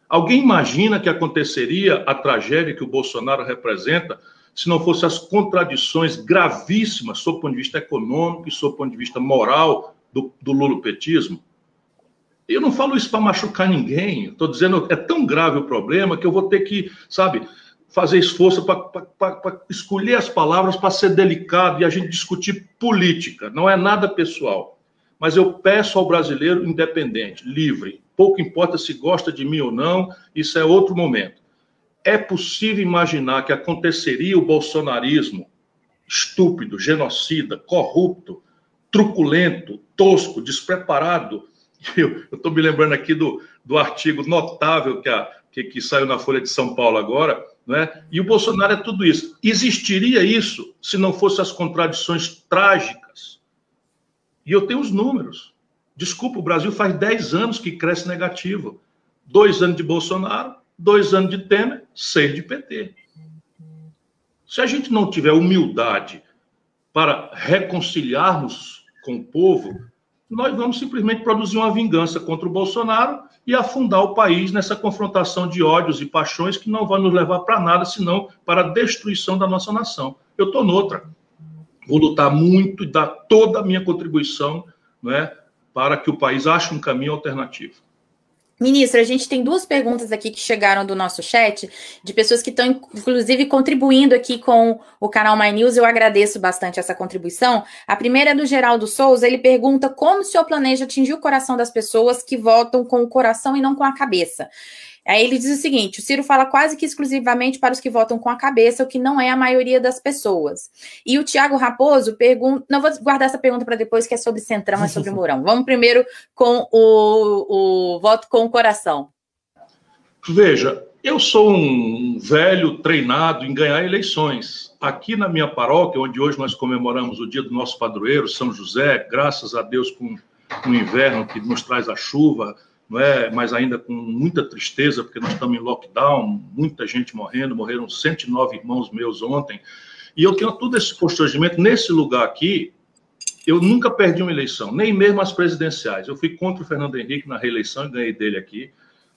Alguém imagina que aconteceria a tragédia que o Bolsonaro representa se não fossem as contradições gravíssimas, sob o ponto de vista econômico e sob o ponto de vista moral, do, do lulopetismo? Eu não falo isso para machucar ninguém. Estou dizendo é tão grave o problema que eu vou ter que, sabe, fazer esforço para escolher as palavras para ser delicado e a gente discutir política. Não é nada pessoal. Mas eu peço ao brasileiro independente, livre, pouco importa se gosta de mim ou não, isso é outro momento. É possível imaginar que aconteceria o bolsonarismo estúpido, genocida, corrupto, truculento, tosco, despreparado. Eu estou me lembrando aqui do, do artigo notável que, a, que, que saiu na Folha de São Paulo agora, né? E o Bolsonaro é tudo isso. Existiria isso se não fossem as contradições trágicas. E eu tenho os números. Desculpa, o Brasil faz 10 anos que cresce negativo. Dois anos de Bolsonaro, dois anos de Temer, seis de PT. Se a gente não tiver humildade para reconciliarmos com o povo, nós vamos simplesmente produzir uma vingança contra o Bolsonaro e afundar o país nessa confrontação de ódios e paixões que não vai nos levar para nada, senão para a destruição da nossa nação. Eu estou noutra. Vou lutar muito e dar toda a minha contribuição né, para que o país ache um caminho alternativo. Ministro, a gente tem duas perguntas aqui que chegaram do nosso chat, de pessoas que estão, inclusive, contribuindo aqui com o canal My News. Eu agradeço bastante essa contribuição. A primeira é do Geraldo Souza. Ele pergunta como o senhor planeja atingir o coração das pessoas que votam com o coração e não com a cabeça. Aí ele diz o seguinte: o Ciro fala quase que exclusivamente para os que votam com a cabeça, o que não é a maioria das pessoas. E o Tiago Raposo pergunta. Não vou guardar essa pergunta para depois, que é sobre Centrão, é sobre Mourão. Vamos primeiro com o, o voto com o coração. Veja, eu sou um velho treinado em ganhar eleições. Aqui na minha paróquia, onde hoje nós comemoramos o dia do nosso padroeiro, São José, graças a Deus com o inverno que nos traz a chuva, não é? mas ainda com muita tristeza, porque nós estamos em lockdown, muita gente morrendo, morreram 109 irmãos meus ontem, e eu tenho todo esse constrangimento. Nesse lugar aqui, eu nunca perdi uma eleição, nem mesmo as presidenciais. Eu fui contra o Fernando Henrique na reeleição e ganhei dele aqui.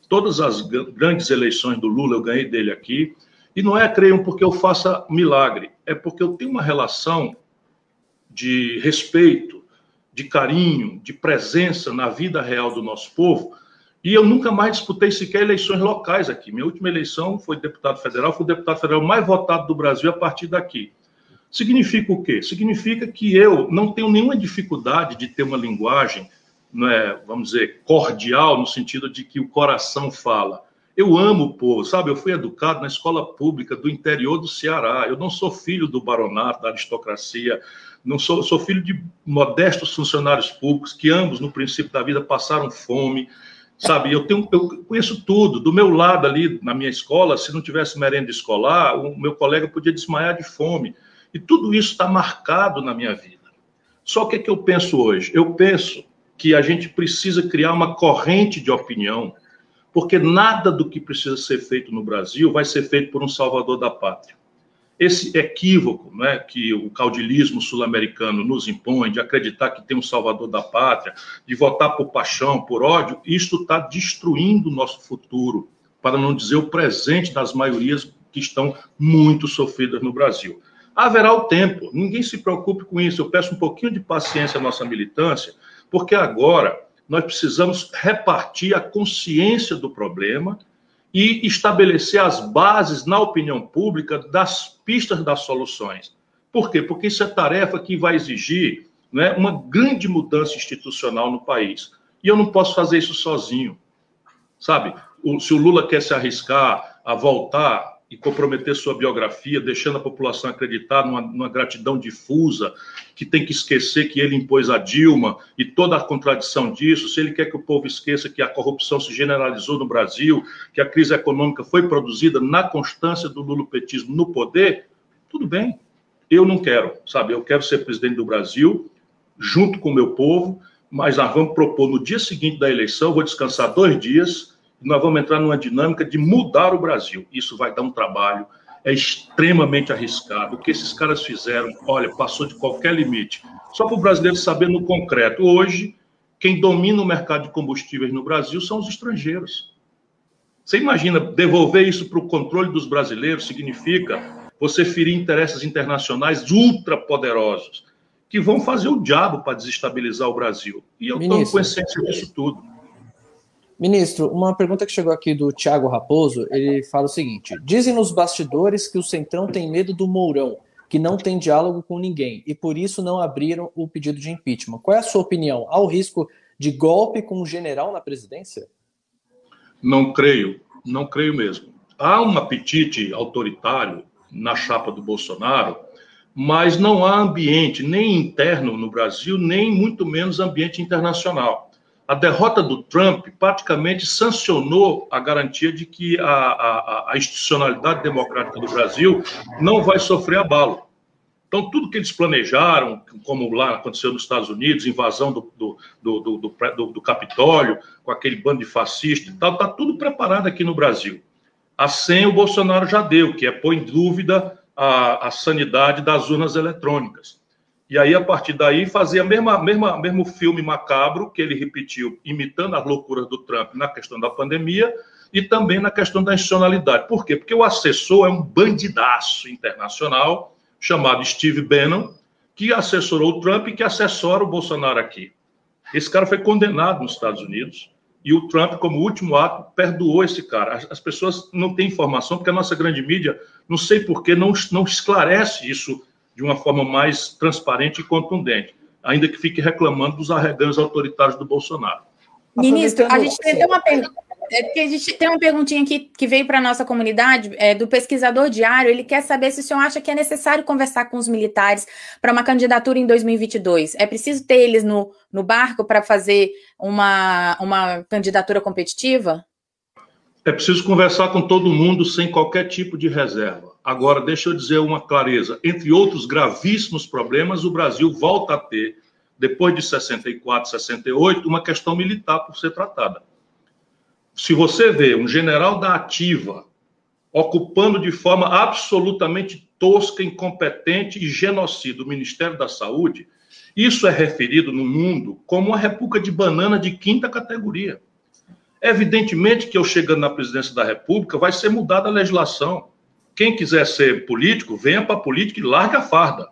Todas as grandes eleições do Lula eu ganhei dele aqui. E não é, creio, porque eu faça milagre, é porque eu tenho uma relação de respeito, de carinho, de presença na vida real do nosso povo, E eu nunca mais disputei sequer eleições locais aqui. Minha última eleição foi deputado federal, fui o deputado federal mais votado do Brasil a partir daqui. Significa o quê? Significa que eu não tenho nenhuma dificuldade de ter uma linguagem, é, vamos dizer, cordial, no sentido de que o coração fala. Eu amo o povo, sabe? Eu fui educado na escola pública do interior do Ceará. Eu não sou filho do baronato, da aristocracia. Não sou, sou filho de modestos funcionários públicos que ambos, no princípio da vida, passaram fome. Sabe, eu, tenho, eu conheço tudo. Do meu lado ali, na minha escola, se não tivesse merenda escolar, o meu colega podia desmaiar de fome. E tudo isso está marcado na minha vida. Só que o que eu penso hoje? Eu penso que a gente precisa criar uma corrente de opinião, porque nada do que precisa ser feito no Brasil vai ser feito por um salvador da pátria. Esse equívoco né, que o caudilismo sul-americano nos impõe, de acreditar que tem um salvador da pátria, de votar por paixão, por ódio, isto está destruindo o nosso futuro, para não dizer o presente das maiorias que estão muito sofridas no Brasil. Haverá o tempo, ninguém se preocupe com isso. Eu peço um pouquinho de paciência à nossa militância, porque agora nós precisamos repartir a consciência do problema e estabelecer as bases na opinião pública das pistas das soluções. Por quê? Porque isso é tarefa que vai exigir né, uma grande mudança institucional no país. E eu não posso fazer isso sozinho. Sabe? Se o Lula quer se arriscar a voltar e comprometer sua biografia, deixando a população acreditar numa, numa, gratidão difusa, que tem que esquecer que ele impôs a Dilma e toda a contradição disso, se ele quer que o povo esqueça que a corrupção se generalizou no Brasil, que a crise econômica foi produzida na constância do lulopetismo no poder, tudo bem. Eu não quero, sabe? Eu quero ser presidente do Brasil, junto com o meu povo, mas nós vamos propor no dia seguinte da eleição, vou descansar dois dias nós vamos entrar numa dinâmica de mudar o Brasil. Isso vai dar um trabalho, é extremamente arriscado. O que esses caras fizeram, olha, passou de qualquer limite. Só para o brasileiro saber no concreto. Hoje, quem domina o mercado de combustíveis no Brasil são os estrangeiros. Você imagina devolver isso para o controle dos brasileiros significa você ferir interesses internacionais ultrapoderosos que vão fazer o diabo para desestabilizar o Brasil. E eu estou com essência disso tudo. Ministro, uma pergunta que chegou aqui do Tiago Raposo, ele fala o seguinte: dizem nos bastidores que o Centrão tem medo do Mourão, que não tem diálogo com ninguém, e por isso não abriram o pedido de impeachment. Qual é a sua opinião? Há o risco de golpe com o general na presidência? Não creio, não creio mesmo. Há um apetite autoritário na chapa do Bolsonaro, mas não há ambiente nem interno no Brasil, nem muito menos ambiente internacional a derrota do Trump praticamente sancionou a garantia de que a, a, a, institucionalidade democrática do Brasil não vai sofrer abalo. Então, tudo que eles planejaram, como lá aconteceu nos Estados Unidos, invasão do, do, do, do, do Capitólio, com aquele bando de fascistas e tal, está tudo preparado aqui no Brasil. A senha o Bolsonaro já deu, que é pôr em dúvida a, a sanidade das urnas eletrônicas. E aí, a partir daí, fazia o mesma, mesma, mesmo filme macabro que ele repetiu, imitando as loucuras do Trump na questão da pandemia e também na questão da institucionalidade. Por quê? Porque o assessor é um bandidaço internacional chamado Steve Bannon, que assessorou o Trump e que assessora o Bolsonaro aqui. Esse cara foi condenado nos Estados Unidos e o Trump, como último ato, perdoou esse cara. As, as pessoas não têm informação, porque a nossa grande mídia, não sei por que, não, não esclarece isso de uma forma mais transparente e contundente, ainda que fique reclamando dos arreganhos autoritários do Bolsonaro. Ministro, a gente tem uma pergunta. É a gente tem uma perguntinha aqui que veio para a nossa comunidade, é, do pesquisador diário. Ele quer saber se o senhor acha que é necessário conversar com os militares para uma candidatura em 2022. É preciso ter eles no, no barco para fazer uma, uma candidatura competitiva? É preciso conversar com todo mundo sem qualquer tipo de reserva. Agora, deixa eu dizer uma clareza: entre outros gravíssimos problemas, o Brasil volta a ter, depois de 64, 68, uma questão militar por ser tratada. Se você vê um general da Ativa ocupando de forma absolutamente tosca, incompetente e genocida o Ministério da Saúde, isso é referido no mundo como uma república de banana de quinta categoria. Evidentemente que eu chegando na presidência da República vai ser mudada a legislação quem quiser ser político, venha para a política e larga a farda.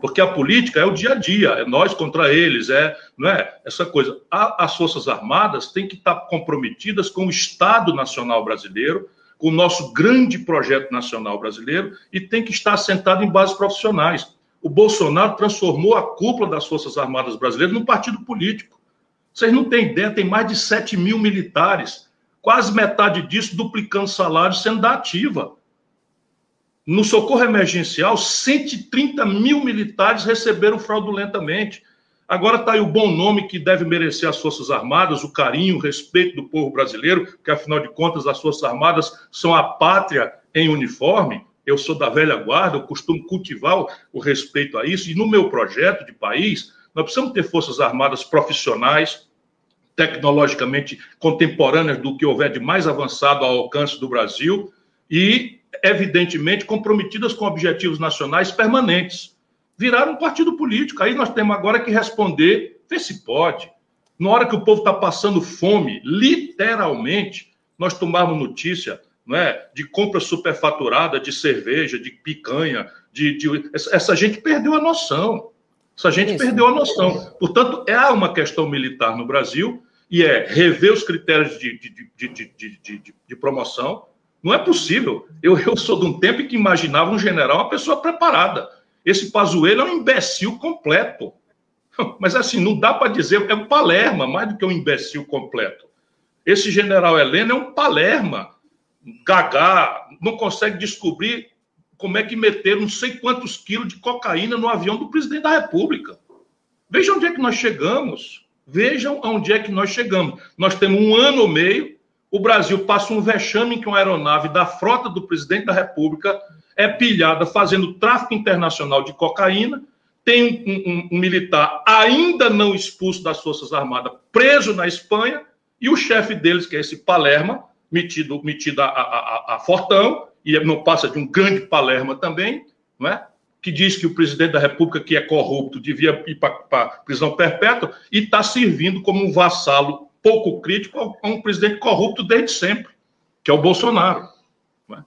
Porque a política é o dia a dia, é nós contra eles, é, não é essa coisa. A, as Forças Armadas têm que estar comprometidas com o Estado Nacional Brasileiro, com o nosso grande projeto nacional brasileiro e tem que estar assentado em bases profissionais. O Bolsonaro transformou a cúpula das Forças Armadas Brasileiras num partido político. Vocês não têm ideia, tem mais de 7 mil militares, quase metade disso duplicando salário sendo da ativa. No socorro emergencial, 130 mil militares receberam fraudulentamente. Agora está aí o bom nome que deve merecer as Forças Armadas, o carinho, o respeito do povo brasileiro, que afinal de contas as Forças Armadas são a pátria em uniforme. Eu sou da velha guarda, eu costumo cultivar o respeito a isso. E no meu projeto de país, nós precisamos ter Forças Armadas profissionais, tecnologicamente contemporâneas do que houver de mais avançado ao alcance do Brasil e evidentemente comprometidas com objetivos nacionais permanentes. Viraram um partido político. Aí nós temos agora que responder, ver se pode. Na hora que o povo está passando fome, literalmente, nós tomarmos notícia não é, de compra superfaturada de cerveja, de picanha, de, de... essa gente perdeu a noção. Essa gente Isso. perdeu a noção. Portanto, é uma questão militar no Brasil e é rever os critérios de, de, de, de promoção, não é possível. Eu, eu sou de um tempo em que imaginava um general uma pessoa preparada. Esse Pazuello é um imbecil completo. Mas assim, não dá para dizer, é um palerma, mais do que um imbecil completo. Esse general Helena é um palerma, gagá, não consegue descobrir como é que meteram não sei quantos quilos de cocaína no avião do presidente da República. Vejam onde é que nós chegamos. Vejam onde é que nós chegamos. Nós temos um ano e meio o Brasil passa um vexame em que uma aeronave da frota do presidente da República é pilhada fazendo tráfico internacional de cocaína, tem um, um, um militar ainda não expulso das Forças Armadas, preso na Espanha, e o chefe deles, que é esse Palerma, metido, metido a, a, a, a Fortão, e não passa de um grande Palerma também, não é? que diz que o presidente da República, que é corrupto, devia ir para prisão perpétua, e está servindo como um vassalo pouco crítico a um presidente corrupto desde sempre, que é o Bolsonaro. É?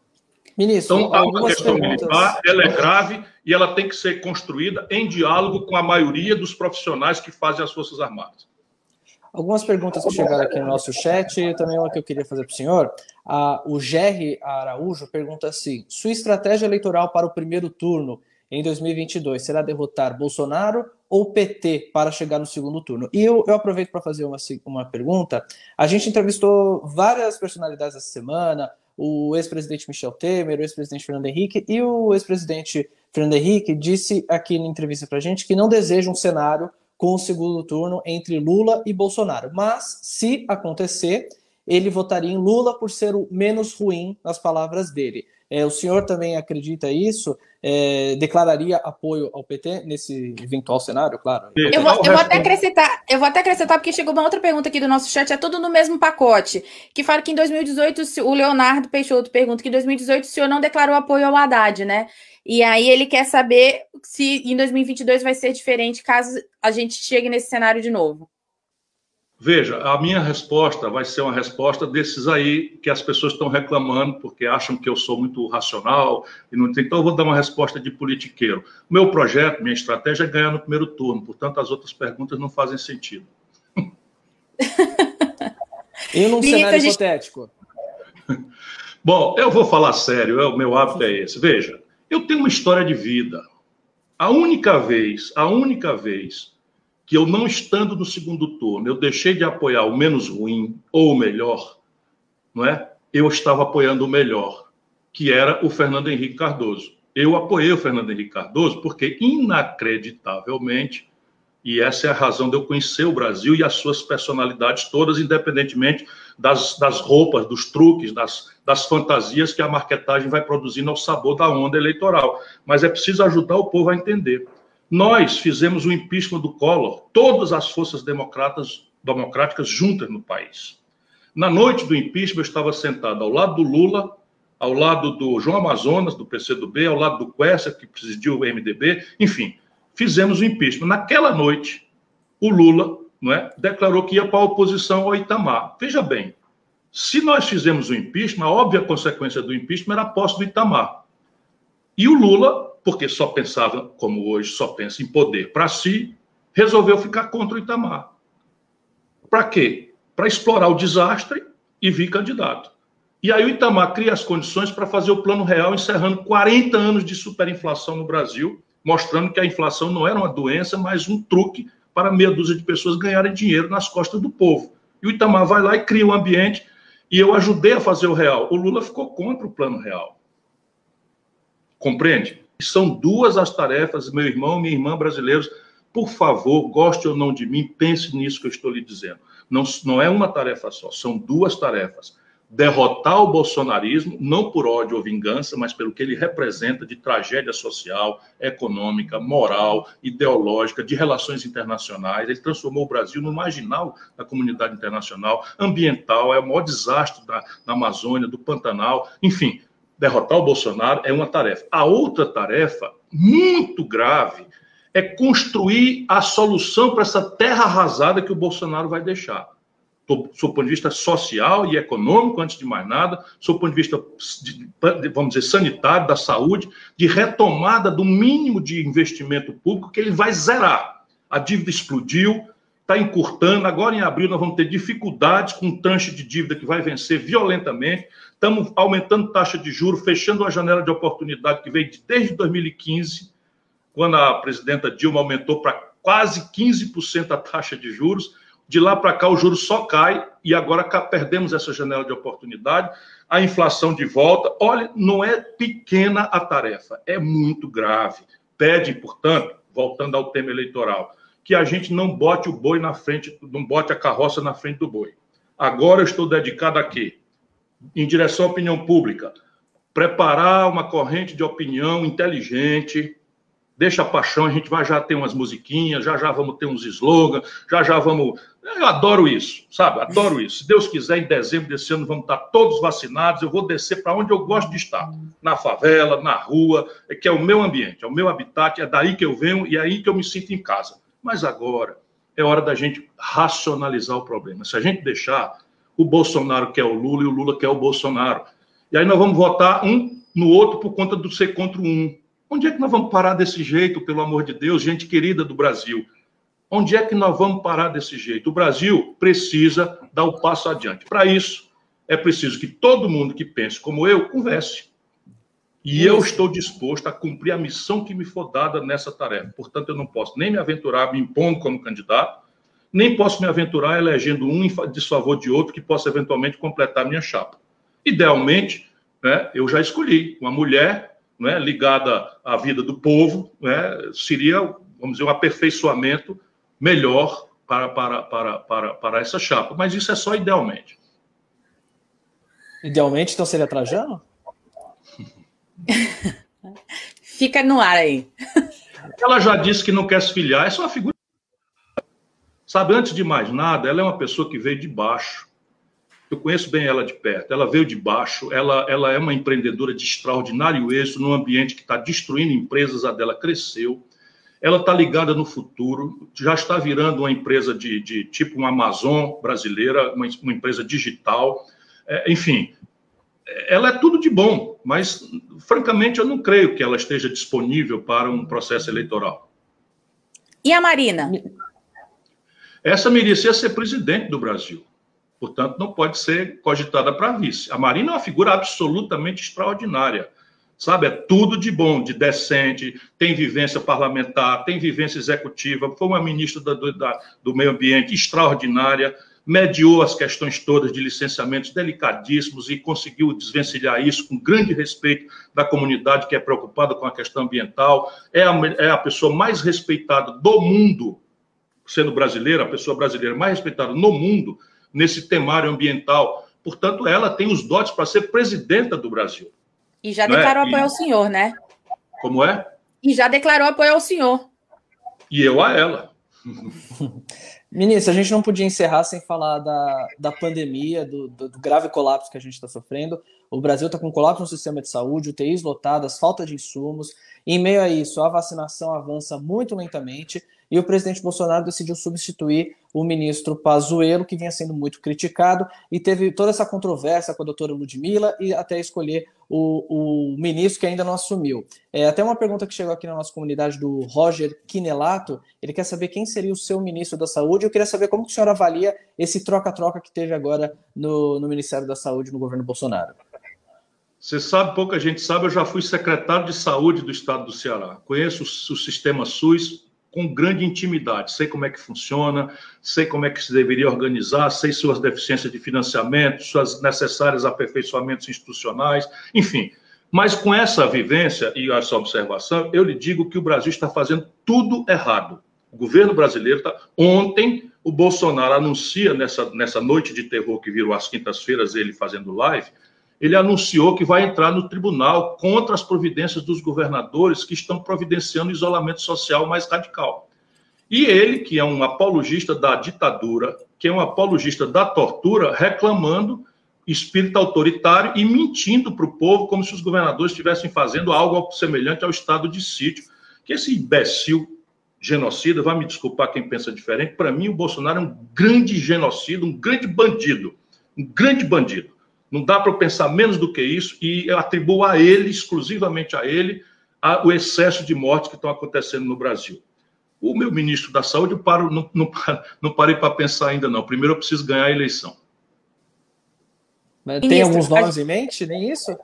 Ministro, então, a questão perguntas... militar, ela é grave e ela tem que ser construída em diálogo com a maioria dos profissionais que fazem as Forças Armadas. Algumas perguntas que chegaram aqui no nosso chat, e também uma que eu queria fazer para o senhor. Ah, o Gerry Araújo pergunta assim: sua estratégia eleitoral para o primeiro turno em 2022 será derrotar Bolsonaro ou PT para chegar no segundo turno? E eu, eu aproveito para fazer uma, uma pergunta. A gente entrevistou várias personalidades essa semana, o ex-presidente Michel Temer, o ex-presidente Fernando Henrique, e o ex-presidente Fernando Henrique disse aqui na entrevista para a gente que não deseja um cenário com o segundo turno entre Lula e Bolsonaro. Mas, se acontecer, ele votaria em Lula por ser o menos ruim, nas palavras dele. É, o senhor também acredita isso? É, declararia apoio ao PT nesse eventual cenário, claro? Eu vou, eu vou, até acrescentar, eu vou até acrescentar, porque chegou uma outra pergunta aqui do nosso chat, é tudo no mesmo pacote. Que fala que em 2018, o Leonardo Peixoto pergunta que em 2018 o senhor não declarou apoio ao Haddad, né? E aí ele quer saber se em 2022 vai ser diferente caso a gente chegue nesse cenário de novo. Veja, a minha resposta vai ser uma resposta desses aí que as pessoas estão reclamando porque acham que eu sou muito racional e não então eu vou dar uma resposta de politiqueiro. O meu projeto, minha estratégia é ganhar no primeiro turno, portanto as outras perguntas não fazem sentido. e num cenário gente... hipotético? Bom, eu vou falar sério, o meu hábito é esse. Veja, eu tenho uma história de vida. A única vez, a única vez que eu não estando no segundo turno, eu deixei de apoiar o menos ruim ou o melhor, não é? Eu estava apoiando o melhor, que era o Fernando Henrique Cardoso. Eu apoiei o Fernando Henrique Cardoso porque, inacreditavelmente, e essa é a razão de eu conhecer o Brasil e as suas personalidades todas, independentemente das, das roupas, dos truques, das, das fantasias que a marketagem vai produzindo ao sabor da onda eleitoral. Mas é preciso ajudar o povo a entender. Nós fizemos o impeachment do Collor, todas as forças democratas, democráticas juntas no país. Na noite do impeachment, eu estava sentado ao lado do Lula, ao lado do João Amazonas, do PCdoB, ao lado do Quessa, que presidiu o MDB, enfim, fizemos o impeachment. Naquela noite, o Lula não é, declarou que ia para a oposição ao Itamar. Veja bem, se nós fizemos o impeachment, a óbvia consequência do impeachment era a posse do Itamar. E o Lula porque só pensava, como hoje, só pensa em poder para si, resolveu ficar contra o Itamar. Para quê? Para explorar o desastre e vir candidato. E aí o Itamar cria as condições para fazer o plano real, encerrando 40 anos de superinflação no Brasil, mostrando que a inflação não era uma doença, mas um truque para meia dúzia de pessoas ganharem dinheiro nas costas do povo. E o Itamar vai lá e cria um ambiente, e eu ajudei a fazer o real. O Lula ficou contra o plano real. Compreende? São duas as tarefas, meu irmão, minha irmã brasileiros. Por favor, goste ou não de mim, pense nisso que eu estou lhe dizendo. Não, não é uma tarefa só, são duas tarefas. Derrotar o bolsonarismo, não por ódio ou vingança, mas pelo que ele representa de tragédia social, econômica, moral, ideológica, de relações internacionais. Ele transformou o Brasil no marginal da comunidade internacional, ambiental, é o maior desastre da, da Amazônia, do Pantanal, enfim derrotar o Bolsonaro é uma tarefa. A outra tarefa, muito grave, é construir a solução para essa terra arrasada que o Bolsonaro vai deixar. Do seu ponto de vista social e econômico, antes de mais nada, do ponto de vista, vamos dizer, sanitário, da saúde, de retomada do mínimo de investimento público que ele vai zerar. A dívida explodiu, está encurtando. Agora, em abril, nós vamos ter dificuldades com um tranche de dívida que vai vencer violentamente. Estamos aumentando taxa de juros, fechando uma janela de oportunidade que veio desde 2015, quando a presidenta Dilma aumentou para quase 15% a taxa de juros. De lá para cá, o juro só cai e agora perdemos essa janela de oportunidade. A inflação de volta. Olha, não é pequena a tarefa, é muito grave. Pede, portanto, voltando ao tema eleitoral, que a gente não bote o boi na frente, não bote a carroça na frente do boi. Agora eu estou dedicado a quê? Em direção à opinião pública. Preparar uma corrente de opinião inteligente, deixa a paixão, a gente vai já ter umas musiquinhas, já já vamos ter uns slogans, já já vamos. Eu adoro isso, sabe? Adoro isso. Se Deus quiser, em dezembro desse ano vamos estar todos vacinados. Eu vou descer para onde eu gosto de estar, na favela, na rua, é que é o meu ambiente, é o meu habitat, é daí que eu venho e é aí que eu me sinto em casa. Mas agora é hora da gente racionalizar o problema. Se a gente deixar, o Bolsonaro quer o Lula e o Lula quer o Bolsonaro. E aí nós vamos votar um no outro por conta do ser contra um. Onde é que nós vamos parar desse jeito, pelo amor de Deus, gente querida do Brasil? Onde é que nós vamos parar desse jeito? O Brasil precisa dar o passo adiante. Para isso, é preciso que todo mundo que pense como eu converse. E eu estou disposto a cumprir a missão que me for dada nessa tarefa. Portanto, eu não posso nem me aventurar me impondo como candidato, nem posso me aventurar elegendo um em desfavor de outro que possa eventualmente completar minha chapa. Idealmente, né, eu já escolhi uma mulher né, ligada à vida do povo, né, seria, vamos dizer, um aperfeiçoamento melhor para, para, para, para, para essa chapa. Mas isso é só idealmente. Idealmente, então seria Trajano? Fica no ar aí. Ela já disse que não quer se filiar, essa é uma figura. Sabe, antes de mais nada, ela é uma pessoa que veio de baixo. Eu conheço bem ela de perto. Ela veio de baixo, ela, ela é uma empreendedora de extraordinário êxito num ambiente que está destruindo empresas, a dela cresceu. Ela está ligada no futuro, já está virando uma empresa de, de tipo uma Amazon brasileira, uma, uma empresa digital. É, enfim, ela é tudo de bom, mas, francamente, eu não creio que ela esteja disponível para um processo eleitoral. E a Marina? Essa merecia ser presidente do Brasil. Portanto, não pode ser cogitada para vice. A Marina é uma figura absolutamente extraordinária. Sabe, é tudo de bom, de decente, tem vivência parlamentar, tem vivência executiva, foi uma ministra do, da, do meio ambiente extraordinária, mediou as questões todas de licenciamentos delicadíssimos e conseguiu desvencilhar isso com grande respeito da comunidade que é preocupada com a questão ambiental. É a, é a pessoa mais respeitada do mundo, sendo brasileira, a pessoa brasileira mais respeitada no mundo nesse temário ambiental. Portanto, ela tem os dotes para ser presidenta do Brasil. E já declarou é? apoio e... ao senhor, né? Como é? E já declarou apoio ao senhor. E eu a ela. Ministro, a gente não podia encerrar sem falar da, da pandemia, do, do, do grave colapso que a gente está sofrendo. O Brasil está com colapso no sistema de saúde, UTIs lotadas, falta de insumos. Em meio a isso, a vacinação avança muito lentamente e o presidente Bolsonaro decidiu substituir o ministro Pazuello, que vinha sendo muito criticado, e teve toda essa controvérsia com a doutora Ludmilla e até escolher o, o ministro que ainda não assumiu. É, até uma pergunta que chegou aqui na nossa comunidade do Roger Quinelato, ele quer saber quem seria o seu ministro da Saúde, eu queria saber como que o senhor avalia esse troca-troca que teve agora no, no Ministério da Saúde no governo Bolsonaro. Você sabe, pouca gente sabe, eu já fui secretário de saúde do estado do Ceará. Conheço o, o sistema SUS com grande intimidade. Sei como é que funciona, sei como é que se deveria organizar, sei suas deficiências de financiamento, suas necessários aperfeiçoamentos institucionais, enfim. Mas com essa vivência e essa observação, eu lhe digo que o Brasil está fazendo tudo errado. O governo brasileiro está. Ontem, o Bolsonaro anuncia, nessa, nessa noite de terror que virou às quintas-feiras, ele fazendo live, ele anunciou que vai entrar no tribunal contra as providências dos governadores que estão providenciando isolamento social mais radical. E ele, que é um apologista da ditadura, que é um apologista da tortura, reclamando espírito autoritário e mentindo para o povo como se os governadores estivessem fazendo algo semelhante ao estado de sítio. Que esse imbecil genocida, vai me desculpar quem pensa diferente, para mim o Bolsonaro é um grande genocida, um grande bandido, um grande bandido. Não dá para pensar menos do que isso e eu atribuo a ele, exclusivamente a ele, a, o excesso de mortes que estão acontecendo no Brasil. O meu ministro da Saúde, eu paro, não, não, não parei para pensar ainda, não. Primeiro eu preciso ganhar a eleição. Mas tem alguns nomes em mente, nem isso?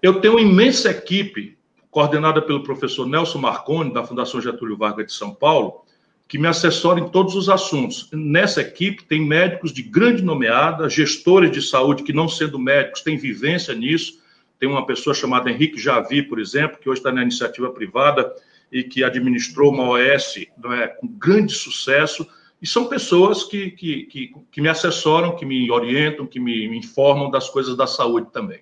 Eu tenho uma imensa equipe, coordenada pelo professor Nelson Marconi, da Fundação Getúlio Vargas de São Paulo, que me assessora em todos os assuntos. Nessa equipe tem médicos de grande nomeada, gestores de saúde que, não sendo médicos, têm vivência nisso. Tem uma pessoa chamada Henrique Javi, por exemplo, que hoje está na iniciativa privada e que administrou uma OS é, com grande sucesso. E são pessoas que, que, que, que, me assessoram, que me orientam, que me, me informam das coisas da saúde também.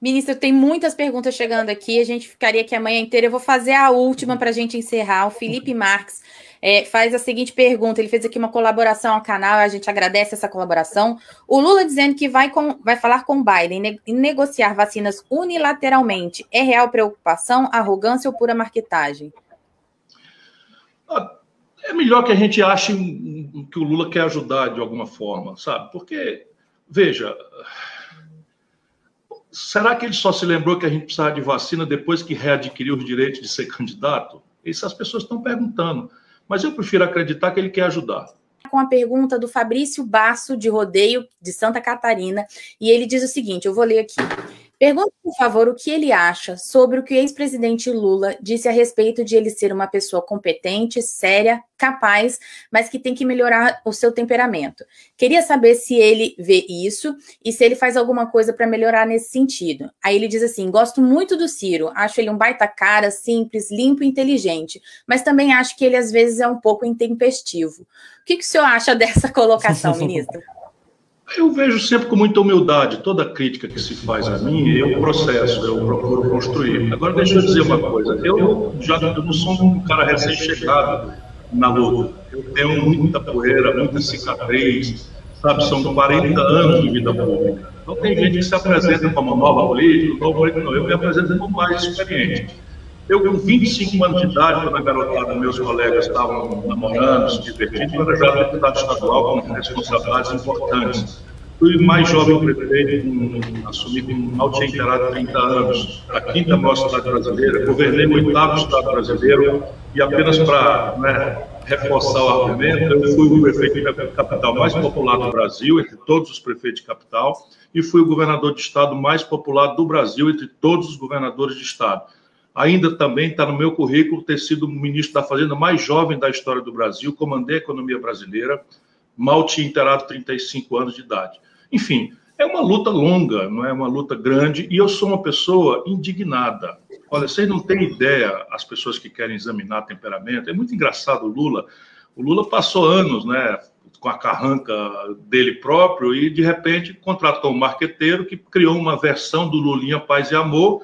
Ministro, tem muitas perguntas chegando aqui. A gente ficaria aqui a manhã inteira. Eu vou fazer a última para a gente encerrar. O Felipe Marques é, faz a seguinte pergunta: ele fez aqui uma colaboração ao canal, a gente agradece essa colaboração. O Lula dizendo que vai, com, vai falar com Biden e negociar vacinas unilateralmente. É real preocupação, arrogância ou pura marketagem? Ah, é melhor que a gente ache que o Lula quer ajudar de alguma forma, sabe? Porque, veja, será que ele só se lembrou que a gente precisava de vacina depois que readquiriu os direitos de ser candidato? Isso as pessoas estão perguntando mas eu prefiro acreditar que ele quer ajudar. Com a pergunta do Fabrício Basso, de Rodeio, de Santa Catarina, e ele diz o seguinte: eu vou ler aqui. Pergunta, por favor, o que ele acha sobre o que o ex-presidente Lula disse a respeito de ele ser uma pessoa competente, séria, capaz, mas que tem que melhorar o seu temperamento. Queria saber se ele vê isso e se ele faz alguma coisa para melhorar nesse sentido. Aí ele diz assim: gosto muito do Ciro, acho ele um baita cara, simples, limpo e inteligente, mas também acho que ele às vezes é um pouco intempestivo. O que, que o senhor acha dessa colocação, ministro? Eu vejo sempre com muita humildade toda crítica que se faz a mim, eu processo, eu procuro construir. Agora, deixa eu dizer uma coisa: eu já eu não sou um cara recém-chegado na luta. Eu tenho muita poeira, muita cicatriz, sabe? São 40 anos de vida pública. Então, tem gente que se apresenta como nova política, nova política, não. Eu me apresento como mais experiente. Eu, com 25 anos de idade, quando a garotada, meus colegas estavam namorando, se divertindo, eu era já deputado estadual com responsabilidades importantes. Fui mais jovem prefeito, um, assumi com mal tinha inteirado 30 anos, a quinta maior cidade brasileira, governei o oitavo estado brasileiro, e apenas para né, reforçar o argumento, eu fui o prefeito da capital mais popular do Brasil, entre todos os prefeitos de capital, e fui o governador de estado mais popular do Brasil, entre todos os governadores de estado. Ainda também está no meu currículo ter sido o ministro da Fazenda mais jovem da história do Brasil, comandei a economia brasileira, mal tinha inteirado 35 anos de idade. Enfim, é uma luta longa, não é uma luta grande, e eu sou uma pessoa indignada. Olha, vocês não têm ideia, as pessoas que querem examinar temperamento, é muito engraçado o Lula. O Lula passou anos, né, com a carranca dele próprio e, de repente, contratou um marqueteiro que criou uma versão do Lulinha Paz e Amor,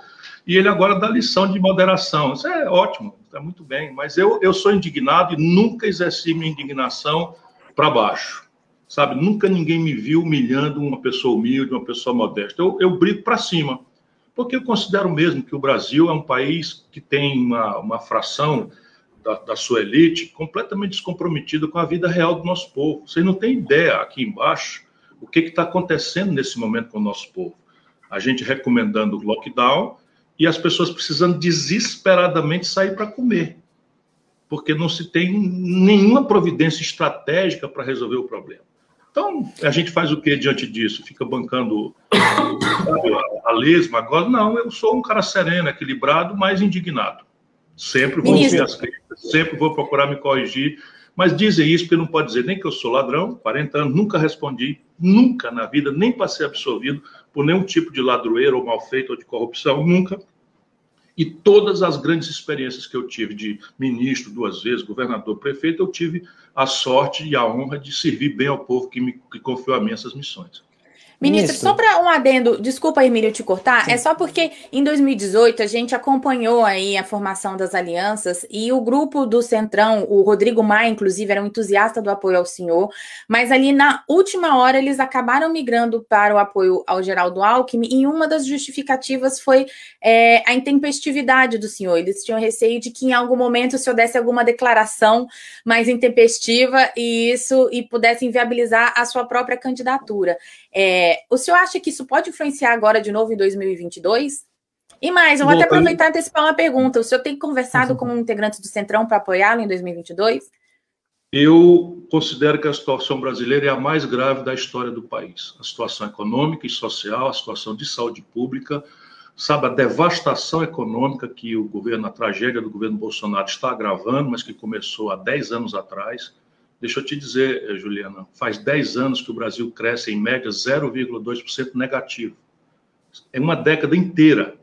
e ele agora dá lição de moderação. Isso é ótimo, está muito bem, mas eu, eu sou indignado e nunca exerci minha indignação para baixo. Sabe, nunca ninguém me viu humilhando uma pessoa humilde, uma pessoa modesta. Eu, eu brigo para cima, porque eu considero mesmo que o Brasil é um país que tem uma, uma fração da, da, sua elite completamente descomprometida com a vida real do nosso povo. Vocês não têm ideia aqui embaixo o que está acontecendo nesse momento com o nosso povo. A gente recomendando o lockdown e as pessoas precisando desesperadamente sair para comer, porque não se tem nenhuma providência estratégica para resolver o problema. Então, a gente faz o que diante disso? Fica bancando a, a lesma agora? Não, eu sou um cara sereno, equilibrado, mas indignado. Sempre vou ouvir as críticas, sempre vou procurar me corrigir, mas dizem isso porque não pode dizer nem que eu sou ladrão, 40 anos, nunca respondi, nunca na vida, nem passei absorvido por nenhum tipo de ladroeiro ou mal feito ou de corrupção, nunca. E todas as grandes experiências que eu tive de ministro duas vezes, governador, prefeito, eu tive a sorte e a honra de servir bem ao povo que me que confiou a mim essas missões. Ministro, só para um adendo, desculpa, Emílio, te cortar, Sim. é só porque em 2018 a gente acompanhou aí a formação das alianças e o grupo do Centrão, o Rodrigo Maia, inclusive, era um entusiasta do apoio ao senhor, mas ali na última hora eles acabaram migrando para o apoio ao Geraldo Alckmin e uma das justificativas foi é, a intempestividade do senhor. Eles tinham receio de que em algum momento o senhor desse alguma declaração mais intempestiva e isso e pudesse inviabilizar a sua própria candidatura. É, o senhor acha que isso pode influenciar agora de novo em 2022? E mais, eu vou Bom, até aproveitar e antecipar uma pergunta. O senhor tem conversado com integrantes do Centrão para apoiá-lo em 2022? Eu considero que a situação brasileira é a mais grave da história do país. A situação econômica e social, a situação de saúde pública, sabe, a devastação econômica que o governo, a tragédia do governo Bolsonaro está agravando, mas que começou há 10 anos atrás. Deixa eu te dizer, eh, Juliana, faz 10 anos que o Brasil cresce em média 0,2% negativo. É uma década inteira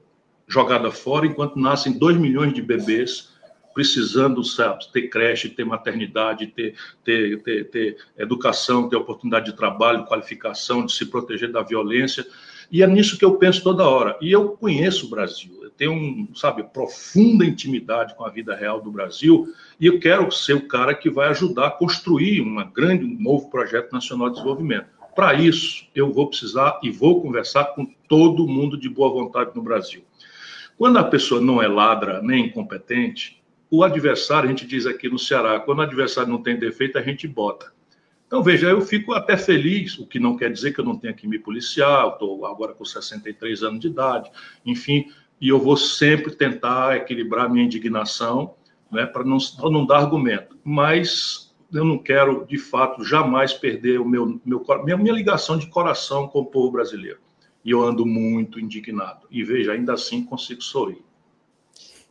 jogada fora, enquanto nascem 2 milhões de bebês precisando, sabe, ter creche, ter maternidade, ter, ter, ter, ter educação, ter oportunidade de trabalho, qualificação, de se proteger da violência. E é nisso que eu penso toda hora. E eu conheço o Brasil, eu tenho, sabe, profunda intimidade com a vida real do Brasil, e eu quero ser o cara que vai ajudar a construir uma grande, um novo projeto nacional de desenvolvimento. Para isso, eu vou precisar e vou conversar com todo mundo de boa vontade no Brasil. Quando a pessoa não é ladra nem incompetente, o adversário, a gente diz aqui no Ceará, quando o adversário não tem defeito, a gente bota. Então, veja, eu fico até feliz, o que não quer dizer que eu não tenha que me policiar, estou agora com 63 anos de idade, enfim, e eu vou sempre tentar equilibrar minha indignação, né, para não, não dar argumento. Mas eu não quero, de fato, jamais perder o meu, meu minha, minha ligação de coração com o povo brasileiro. E eu ando muito indignado. E veja, ainda assim consigo sorrir.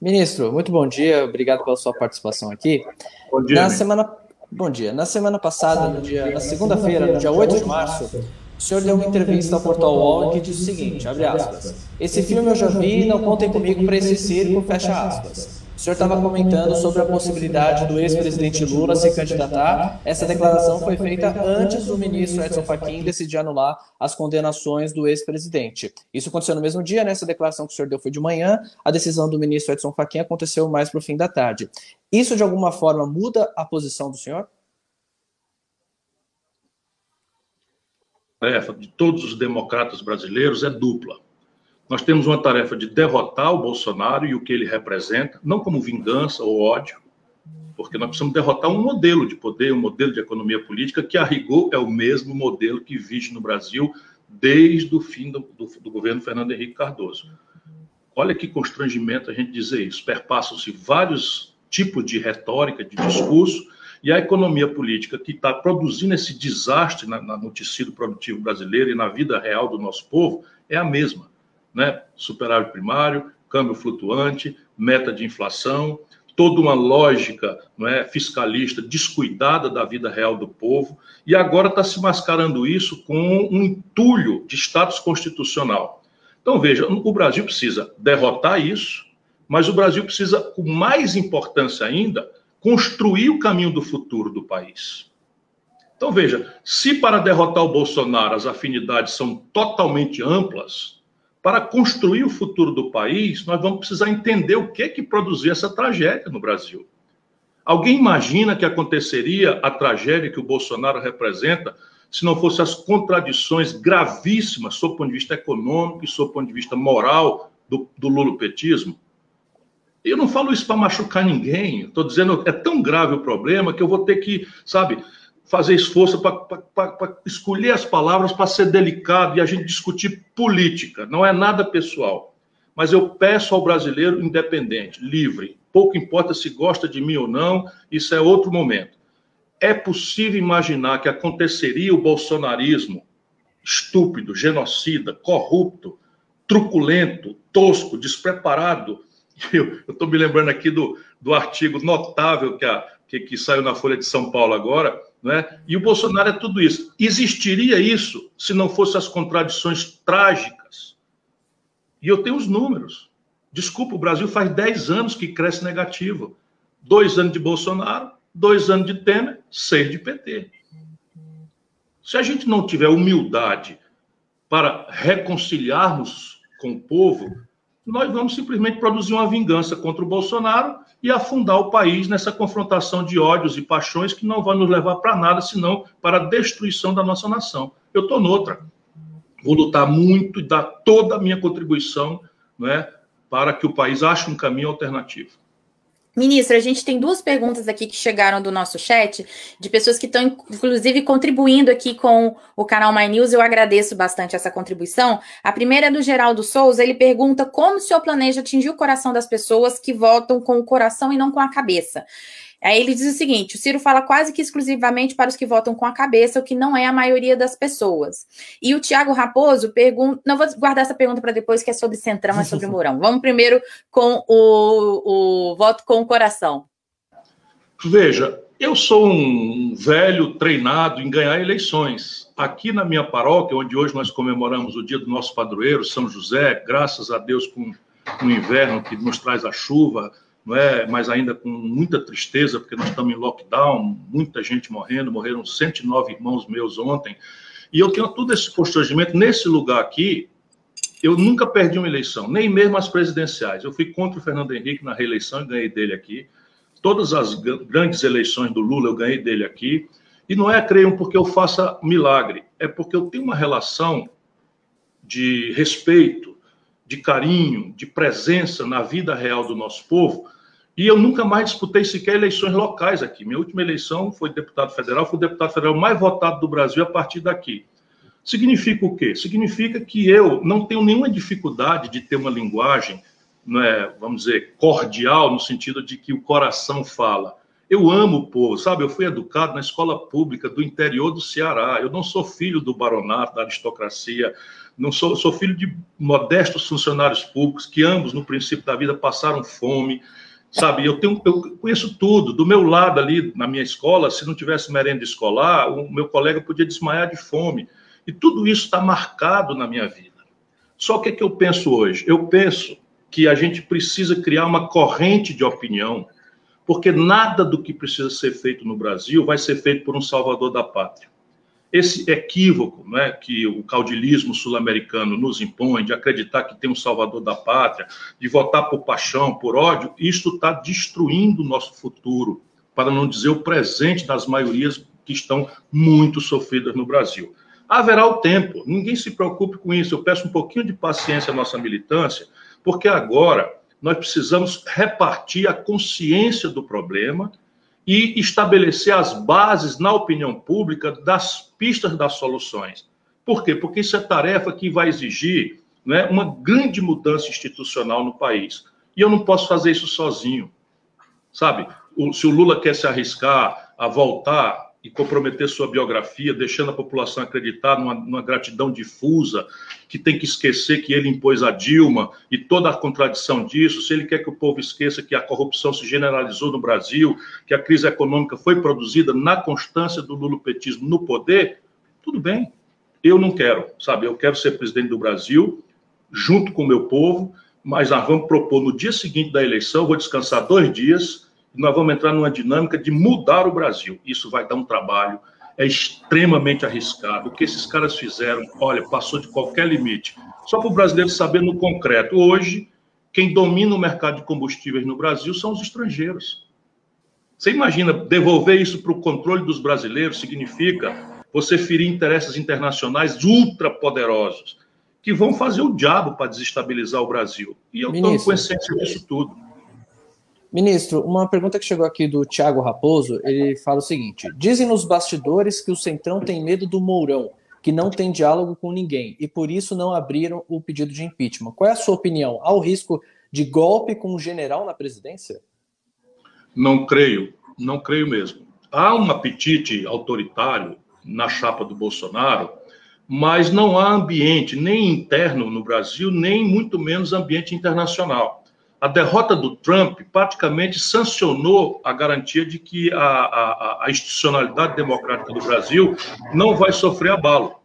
Ministro, muito bom dia, obrigado pela sua participação aqui. Bom dia. Na semana, bom dia. Na semana passada, no dia, na segunda-feira, no dia 8 de março, o senhor deu uma entrevista ao portal UOL que diz o seguinte, abre aspas, esse filme eu já vi, não contem comigo para esse circo, fecha aspas. O senhor estava comentando sobre a possibilidade do ex-presidente Lula se candidatar. Essa declaração foi feita antes do ministro Edson Fachin decidir anular as condenações do ex-presidente. Isso aconteceu no mesmo dia, né? Essa declaração que o senhor deu foi de manhã, a decisão do ministro Edson Fachin aconteceu mais para o fim da tarde. Isso, de alguma forma, muda a posição do senhor? Tarefa de todos os democratas brasileiros é dupla. Nós temos uma tarefa de derrotar o Bolsonaro e o que ele representa, não como vingança ou ódio, porque nós precisamos derrotar um modelo de poder, um modelo de economia política que, a rigor, é o mesmo modelo que vige no Brasil desde o fim do, do, do governo Fernando Henrique Cardoso. Olha que constrangimento a gente dizer isso. Perpassam-se vários tipos de retórica, de discurso, e a economia política que está produzindo esse desastre na, na, no tecido produtivo brasileiro e na vida real do nosso povo é a mesma né? superávit primário, câmbio flutuante, meta de inflação, toda uma lógica não é, fiscalista descuidada da vida real do povo, e agora está se mascarando isso com um entulho de status constitucional. Então, veja, o Brasil precisa derrotar isso, mas o Brasil precisa, com mais importância ainda, construir o caminho do futuro do país. Então, veja, se para derrotar o Bolsonaro as afinidades são totalmente amplas, para construir o futuro do país, nós vamos precisar entender o que que produziu essa tragédia no Brasil. Alguém imagina que aconteceria a tragédia que o Bolsonaro representa se não fossem as contradições gravíssimas, sob o ponto de vista econômico e sob o ponto de vista moral, do, do lulopetismo? Eu não falo isso para machucar ninguém. Estou dizendo, é tão grave o problema que eu vou ter que, sabe, fazer esforço para escolher as palavras para ser delicado e a gente discutir política. Não é nada pessoal. Mas eu peço ao brasileiro independente, livre. Pouco importa se gosta de mim ou não, isso é outro momento. É possível imaginar que aconteceria o bolsonarismo estúpido, genocida, corrupto, truculento, tosco, despreparado, Eu estou me lembrando aqui do, do artigo notável que, a, que, que, saiu na Folha de São Paulo agora, né? e o Bolsonaro é tudo isso. Existiria isso se não fossem as contradições trágicas? E eu tenho os números. Desculpa, o Brasil faz 10 anos que cresce negativo. Dois anos de Bolsonaro, dois anos de Temer, seis de PT. Se a gente não tiver humildade para reconciliarmos com o povo, nós vamos simplesmente produzir uma vingança contra o Bolsonaro e afundar o país nessa confrontação de ódios e paixões que não vai nos levar para nada, senão para a destruição da nossa nação. Eu estou noutra. Vou lutar muito e dar toda a minha contribuição né, para que o país ache um caminho alternativo. Ministro, a gente tem duas perguntas aqui que chegaram do nosso chat, de pessoas que estão, inclusive, contribuindo aqui com o canal My News. Eu agradeço bastante essa contribuição. A primeira é do Geraldo Souza. Ele pergunta como o senhor planeja atingir o coração das pessoas que votam com o coração e não com a cabeça. Aí ele diz o seguinte: o Ciro fala quase que exclusivamente para os que votam com a cabeça, o que não é a maioria das pessoas. E o Tiago Raposo pergunta. Não vou guardar essa pergunta para depois, que é sobre Centrão, é sobre Mourão. Vamos primeiro com o, o voto com o coração. Veja, eu sou um velho treinado em ganhar eleições. Aqui na minha paróquia, onde hoje nós comemoramos o dia do nosso padroeiro, São José, graças a Deus com o inverno que nos traz a chuva, não é? mas ainda com muita tristeza, porque nós estamos em lockdown, muita gente morrendo, morreram 109 irmãos meus ontem, e eu tenho todo esse constrangimento nesse lugar aqui. Eu nunca perdi uma eleição, nem mesmo as presidenciais. Eu fui contra o Fernando Henrique na reeleição e ganhei dele aqui. Todas as grandes eleições do Lula eu ganhei dele aqui. E não é, creio, porque eu faça milagre, é porque eu tenho uma relação de respeito, de carinho, de presença na vida real do nosso povo, e eu nunca mais disputei sequer eleições locais aqui. Minha última eleição foi deputado federal, fui o deputado federal mais votado do Brasil a partir daqui. Significa o quê? Significa que eu não tenho nenhuma dificuldade de ter uma linguagem, é, vamos dizer, cordial, no sentido de que o coração fala. Eu amo o povo, sabe? Eu fui educado na escola pública do interior do Ceará. Eu não sou filho do baronato, da aristocracia. Não sou, sou filho de modestos funcionários públicos que ambos, no princípio da vida, passaram fome sabe? Eu tenho, eu conheço tudo. Do meu lado ali na minha escola, se não tivesse merenda escolar, o meu colega podia desmaiar de fome. E tudo isso está marcado na minha vida. Só que o que eu penso hoje? Eu penso que a gente precisa criar uma corrente de opinião, porque nada do que precisa ser feito no Brasil vai ser feito por um salvador da pátria esse equívoco né, que o caudilismo sul-americano nos impõe, de acreditar que tem um salvador da pátria, de votar por paixão, por ódio, isto está destruindo o nosso futuro, para não dizer o presente das maiorias que estão muito sofridas no Brasil. Haverá o tempo, ninguém se preocupe com isso. Eu peço um pouquinho de paciência à nossa militância, porque agora nós precisamos repartir a consciência do problema e estabelecer as bases na opinião pública das pistas das soluções. Por quê? Porque isso é tarefa que vai exigir né, uma grande mudança institucional no país. E eu não posso fazer isso sozinho. Sabe? O, se o Lula quer se arriscar a voltar e comprometer sua biografia, deixando a população acreditar numa, numa, gratidão difusa, que tem que esquecer que ele impôs a Dilma e toda a contradição disso, se ele quer que o povo esqueça que a corrupção se generalizou no Brasil, que a crise econômica foi produzida na constância do lulopetismo no poder, tudo bem. Eu não quero, sabe? Eu quero ser presidente do Brasil, junto com o meu povo, mas nós vamos propor no dia seguinte da eleição, vou descansar dois dias, nós vamos entrar numa dinâmica de mudar o Brasil. Isso vai dar um trabalho, é extremamente arriscado. O que esses caras fizeram, olha, passou de qualquer limite. Só para o brasileiro saber no concreto. Hoje, quem domina o mercado de combustíveis no Brasil são os estrangeiros. Você imagina devolver isso para o controle dos brasileiros significa você ferir interesses internacionais ultrapoderosos que vão fazer o diabo para desestabilizar o Brasil. E eu estou com essência disso tudo. Ministro, uma pergunta que chegou aqui do Tiago Raposo, ele fala o seguinte: dizem nos bastidores que o Centrão tem medo do Mourão, que não tem diálogo com ninguém, e por isso não abriram o pedido de impeachment. Qual é a sua opinião? Há o risco de golpe com o general na presidência? Não creio, não creio mesmo. Há um apetite autoritário na chapa do Bolsonaro, mas não há ambiente nem interno no Brasil, nem muito menos ambiente internacional a derrota do Trump praticamente sancionou a garantia de que a, a, a, institucionalidade democrática do Brasil não vai sofrer abalo.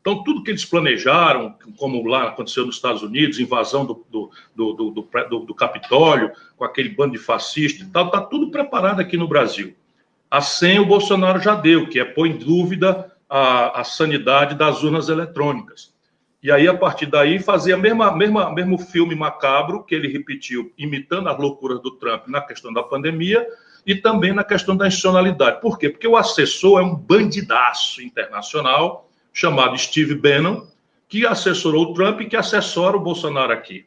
Então, tudo que eles planejaram, como lá aconteceu nos Estados Unidos, invasão do, do, do, do, do Capitólio, com aquele bando de fascistas e tal, está tudo preparado aqui no Brasil. A senha o Bolsonaro já deu, que é pôr em dúvida a, a sanidade das urnas eletrônicas. E aí, a partir daí, fazia mesma, mesmo filme macabro que ele repetiu, imitando as loucuras do Trump na questão da pandemia e também na questão da institucionalidade. Por quê? Porque o assessor é um bandidaço internacional chamado Steve Bannon, que assessorou o Trump e que assessora o Bolsonaro aqui.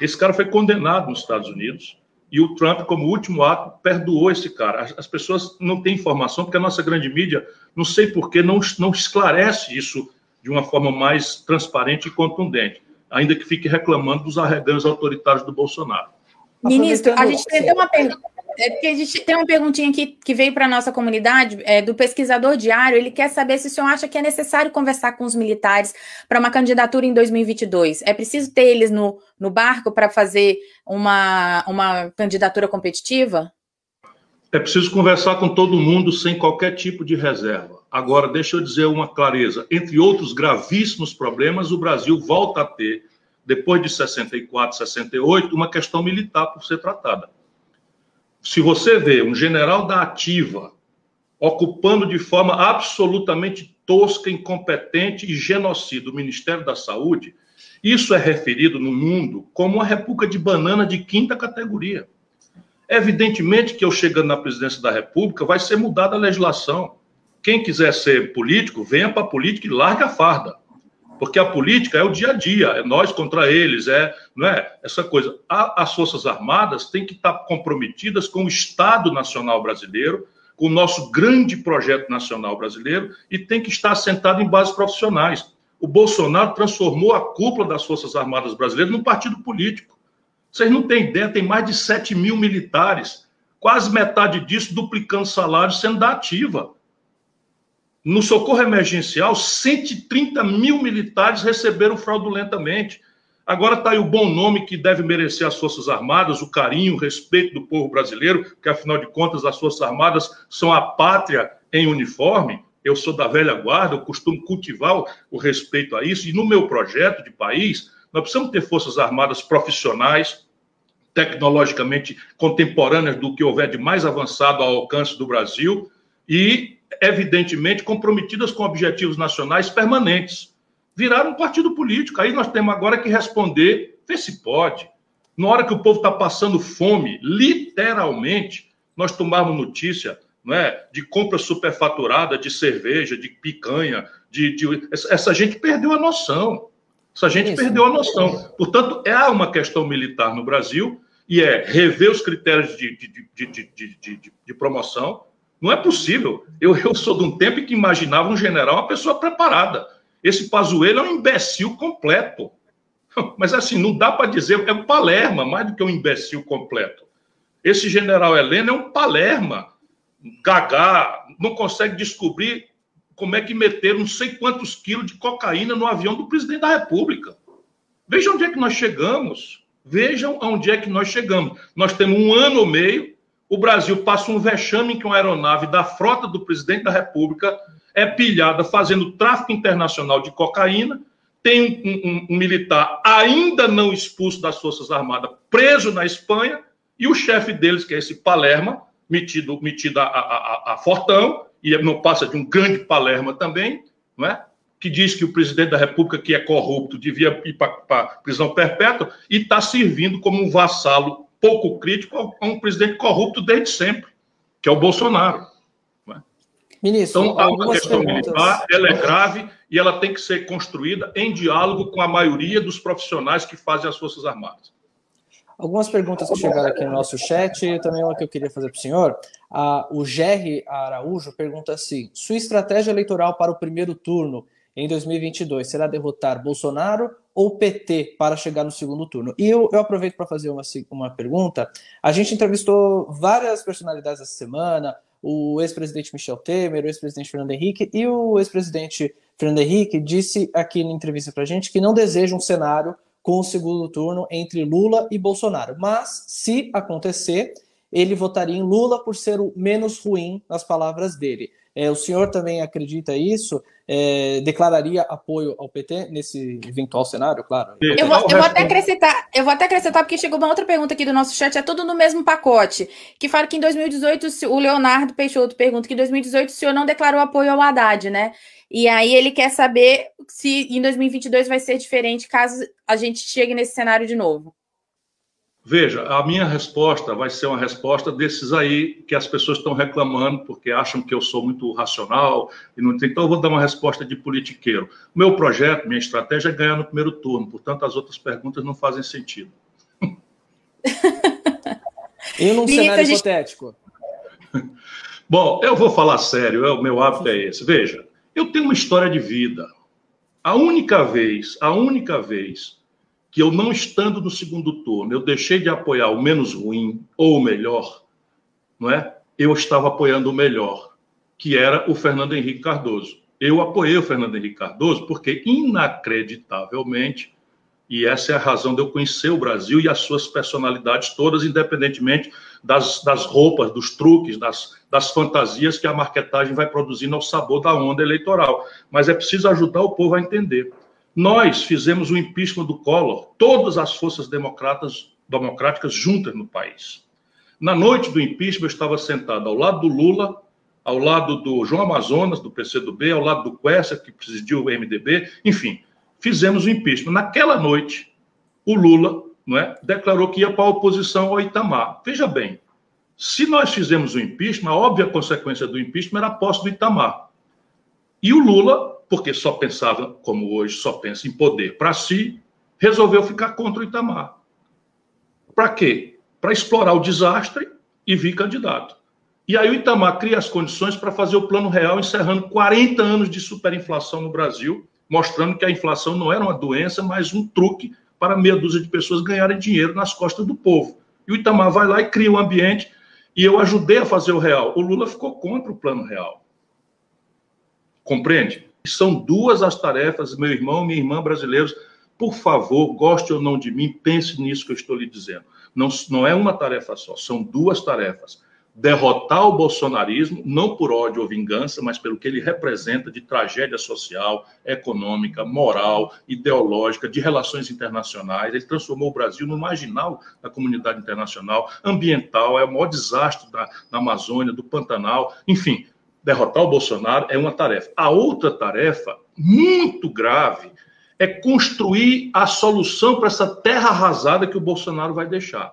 Esse cara foi condenado nos Estados Unidos e o Trump, como último ato, perdoou esse cara. As, as pessoas não têm informação, porque a nossa grande mídia, não sei por que, não, não esclarece isso de uma forma mais transparente e contundente, ainda que fique reclamando dos arreganhos autoritários do Bolsonaro. Ministro, a gente tem uma pergunta. É porque a gente tem uma perguntinha aqui que veio para a nossa comunidade, é, do pesquisador diário. Ele quer saber se o senhor acha que é necessário conversar com os militares para uma candidatura em 2022. É preciso ter eles no, no barco para fazer uma, uma candidatura competitiva? É preciso conversar com todo mundo sem qualquer tipo de reserva. Agora, deixa eu dizer uma clareza: entre outros gravíssimos problemas, o Brasil volta a ter, depois de 64, 68, uma questão militar por ser tratada. Se você vê um general da Ativa ocupando de forma absolutamente tosca, incompetente e genocida o Ministério da Saúde, isso é referido no mundo como uma república de banana de quinta categoria. Evidentemente que eu chegando na presidência da República vai ser mudada a legislação. Quem quiser ser político, venha para a política e largue a farda. Porque a política é o dia a dia, é nós contra eles, é, não é essa coisa. as Forças Armadas têm que estar comprometidas com o Estado Nacional Brasileiro, com o nosso grande projeto nacional brasileiro e tem que estar assentado em bases profissionais. O Bolsonaro transformou a cúpula das Forças Armadas brasileiras num partido político. Vocês não têm ideia, tem mais de 7 mil militares, quase metade disso duplicando salário sendo da ativa. No socorro emergencial, 130 mil militares receberam fraudulentamente. Agora está aí o bom nome que deve merecer as Forças Armadas, o carinho, o respeito do povo brasileiro, porque afinal de contas as Forças Armadas são a pátria em uniforme. Eu sou da velha guarda, eu costumo cultivar o respeito a isso. E no meu projeto de país, nós precisamos ter Forças Armadas profissionais, tecnologicamente contemporâneas do que houver de mais avançado ao alcance do Brasil e evidentemente comprometidas com objetivos nacionais permanentes. Viraram um partido político. Aí nós temos agora que responder, vê se pode. Na hora que o povo está passando fome, literalmente, nós tomarmos notícia não é, de compra superfaturada de cerveja, de picanha, de, de... essa gente perdeu a noção. Essa gente Isso. perdeu a noção. Portanto, há uma questão militar no Brasil e é rever os critérios de, de, de, de promoção, não é possível. Eu, eu sou de um tempo em que imaginava um general uma pessoa preparada. Esse Pazuello é um imbecil completo. Mas assim, não dá para dizer, é um palerma, mais do que um imbecil completo. Esse general Helena é um palerma, gagá, não consegue descobrir como é que meteram não sei quantos quilos de cocaína no avião do presidente da República. Vejam onde é que nós chegamos. Vejam onde é que nós chegamos. Nós temos um ano e meio o Brasil passa um vexame em que uma aeronave da frota do presidente da República é pilhada fazendo tráfico internacional de cocaína, tem um, um, um, militar ainda não expulso das Forças Armadas, preso na Espanha, e o chefe deles, que é esse Palerma, metido, metido a, a, a, a Fortão, e não passa de um grande Palerma também, não é? que diz que o presidente da República, que é corrupto, devia ir para prisão perpétua, e está servindo como um vassalo pouco crítico a um presidente corrupto desde sempre, que é o Bolsonaro. É? Ministro, então, a questão perguntas... militar ela é grave e ela tem que ser construída em diálogo com a maioria dos profissionais que fazem as Forças Armadas. Algumas perguntas que chegaram aqui no nosso chat, e também uma que eu queria fazer para o senhor. Ah, o Gerry Araújo pergunta assim: sua estratégia eleitoral para o primeiro turno em 2022 será derrotar Bolsonaro ou PT para chegar no segundo turno? E eu, eu aproveito para fazer uma, uma pergunta. A gente entrevistou várias personalidades essa semana, o ex-presidente Michel Temer, o ex-presidente Fernando Henrique, e o ex-presidente Fernando Henrique disse aqui na entrevista para a gente que não deseja um cenário com o segundo turno entre Lula e Bolsonaro. Mas, se acontecer, ele votaria em Lula por ser o menos ruim, nas palavras dele. É, o senhor também acredita isso? É, declararia apoio ao PT nesse eventual cenário, claro? Eu vou, eu vou, até acrescentar, eu vou até acrescentar, porque chegou uma outra pergunta aqui do nosso chat, é tudo no mesmo pacote, que fala que em 2018, o Leonardo Peixoto pergunta que em 2018 o senhor não declarou apoio ao Haddad, né? E aí ele quer saber se em 2022 vai ser diferente caso a gente chegue nesse cenário de novo. Veja, a minha resposta vai ser uma resposta desses aí que as pessoas estão reclamando porque acham que eu sou muito racional e não então eu vou dar uma resposta de politiqueiro. O meu projeto, minha estratégia é ganhar no primeiro turno, portanto as outras perguntas não fazem sentido. e num cenário gente... hipotético? Bom, eu vou falar sério, o meu hábito é esse. Veja, eu tenho uma história de vida. A única vez, a única vez que eu não estando no segundo turno, eu deixei de apoiar o menos ruim ou o melhor, não é? Eu estava apoiando o melhor, que era o Fernando Henrique Cardoso. Eu apoiei o Fernando Henrique Cardoso porque, inacreditavelmente, e essa é a razão de eu conhecer o Brasil e as suas personalidades todas, independentemente das, das roupas, dos truques, das, das fantasias que a marketagem vai produzindo ao sabor da onda eleitoral. Mas é preciso ajudar o povo a entender. Nós fizemos o impeachment do Collor, todas as forças democratas, democráticas juntas no país. Na noite do impeachment, eu estava sentado ao lado do Lula, ao lado do João Amazonas, do PCdoB, ao lado do Quessa, que presidiu o MDB, enfim, fizemos o impeachment. Naquela noite, o Lula não é, declarou que ia para a oposição ao Itamar. Veja bem, se nós fizemos o impeachment, a óbvia consequência do impeachment era a posse do Itamar. E o Lula, porque só pensava, como hoje, só pensa em poder para si, resolveu ficar contra o Itamar. Para quê? Para explorar o desastre e vir candidato. E aí o Itamar cria as condições para fazer o plano real, encerrando 40 anos de superinflação no Brasil, mostrando que a inflação não era uma doença, mas um truque para meia dúzia de pessoas ganharem dinheiro nas costas do povo. E o Itamar vai lá e cria um ambiente, e eu ajudei a fazer o real. O Lula ficou contra o plano real. Compreende? São duas as tarefas, meu irmão, minha irmã brasileiros. Por favor, goste ou não de mim, pense nisso que eu estou lhe dizendo. Não, não é uma tarefa só, são duas tarefas derrotar o bolsonarismo, não por ódio ou vingança, mas pelo que ele representa de tragédia social, econômica, moral, ideológica, de relações internacionais. Ele transformou o Brasil no marginal da comunidade internacional, ambiental, é o maior desastre da, da Amazônia, do Pantanal, enfim. Derrotar o Bolsonaro é uma tarefa. A outra tarefa, muito grave, é construir a solução para essa terra arrasada que o Bolsonaro vai deixar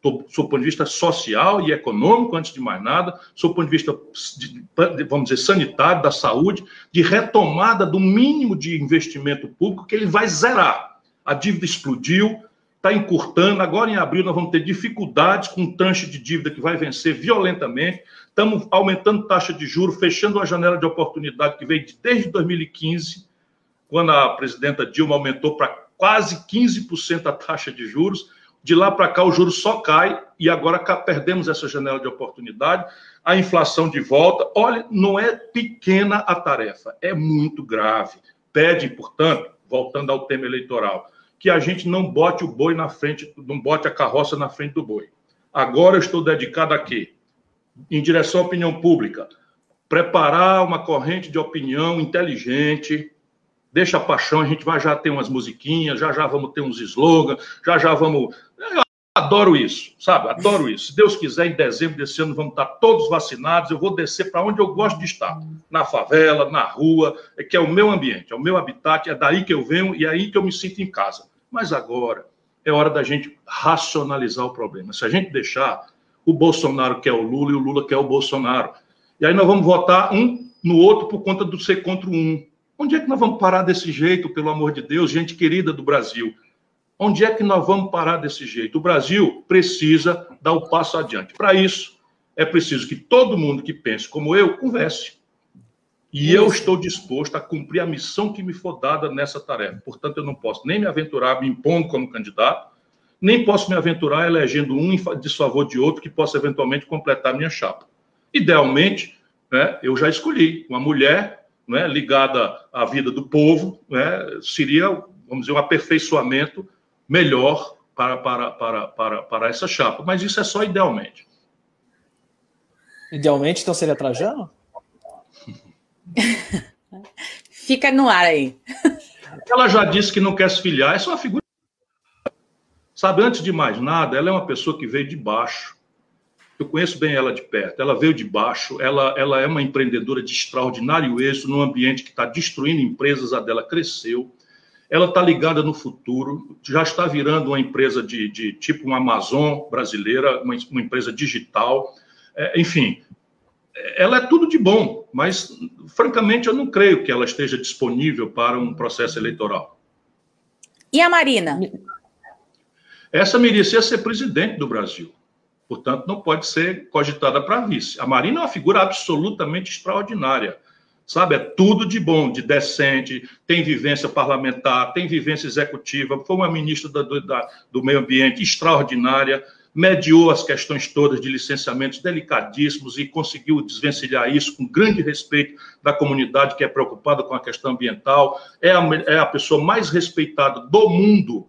do, do ponto de vista social e econômico, antes de mais nada, do ponto de vista, de, vamos dizer, sanitário, da saúde, de retomada do mínimo de investimento público que ele vai zerar. A dívida explodiu, está encurtando. Agora, em abril, nós vamos ter dificuldades com tranche de dívida que vai vencer violentamente. Estamos aumentando taxa de juros, fechando uma janela de oportunidade que veio desde 2015, quando a presidenta Dilma aumentou para quase 15% a taxa de juros de lá para cá, o juro só cai e agora perdemos essa janela de oportunidade, a inflação de volta. Olha, não é pequena a tarefa, é muito grave. Pede, portanto, voltando ao tema eleitoral, que a gente não bote o boi na frente, não bote a carroça na frente do boi. Agora eu estou dedicado a quê? Em direção à opinião pública. Preparar uma corrente de opinião inteligente, deixa a paixão, a gente vai já ter umas musiquinhas, já já vamos ter uns slogans, já já vamos. Adoro isso, sabe? Adoro isso. Se Deus quiser, em dezembro desse ano vamos estar todos vacinados. Eu vou descer para onde eu gosto de estar, na favela, na rua, é que é o meu ambiente, é o meu habitat, é daí que eu venho e é aí que eu me sinto em casa. Mas agora é hora da gente racionalizar o problema. Se a gente deixar, o Bolsonaro quer o Lula e o Lula quer o Bolsonaro. E aí nós vamos votar um no outro por conta do ser contra um. Onde é que nós vamos parar desse jeito, pelo amor de Deus, gente querida do Brasil? Onde é que nós vamos parar desse jeito? O Brasil precisa dar o um passo adiante. Para isso, é preciso que todo mundo que pense como eu converse. E eu estou disposto a cumprir a missão que me for dada nessa tarefa. Portanto, eu não posso nem me aventurar me impondo como candidato, nem posso me aventurar elegendo um em desfavor de outro que possa eventualmente completar minha chapa. Idealmente, né, eu já escolhi uma mulher né, ligada à vida do povo, né, seria, vamos dizer, um aperfeiçoamento melhor para, para, para, para, para essa chapa. Mas isso é só idealmente. Idealmente, então seria Trajano? Fica no ar aí. Ela já disse que não quer se filiar, essa é uma figura. Sabe, antes de mais nada, ela é uma pessoa que veio de baixo. Eu conheço bem ela de perto. Ela veio de baixo, ela, ela é uma empreendedora de extraordinário êxito num ambiente que está destruindo empresas, a dela cresceu. Ela está ligada no futuro, já está virando uma empresa de, de tipo uma Amazon brasileira, uma, uma empresa digital. É, enfim, ela é tudo de bom, mas, francamente, eu não creio que ela esteja disponível para um processo eleitoral. E a Marina? Essa merecia ser presidente do Brasil. Portanto, não pode ser cogitada para vice. A Marina é uma figura absolutamente extraordinária. Sabe, é tudo de bom, de decente, tem vivência parlamentar, tem vivência executiva, foi uma ministra do, da, do meio ambiente extraordinária, mediou as questões todas de licenciamentos delicadíssimos e conseguiu desvencilhar isso com grande respeito da comunidade que é preocupada com a questão ambiental. É a, é a pessoa mais respeitada do mundo,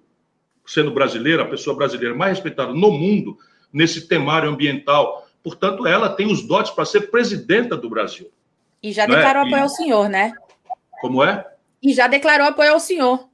sendo brasileira, a pessoa brasileira mais respeitada no mundo nesse temário ambiental. Portanto, ela tem os dotes para ser presidenta do Brasil. E já declarou é? apoio e... ao senhor, né? Como é? E já declarou apoio ao senhor.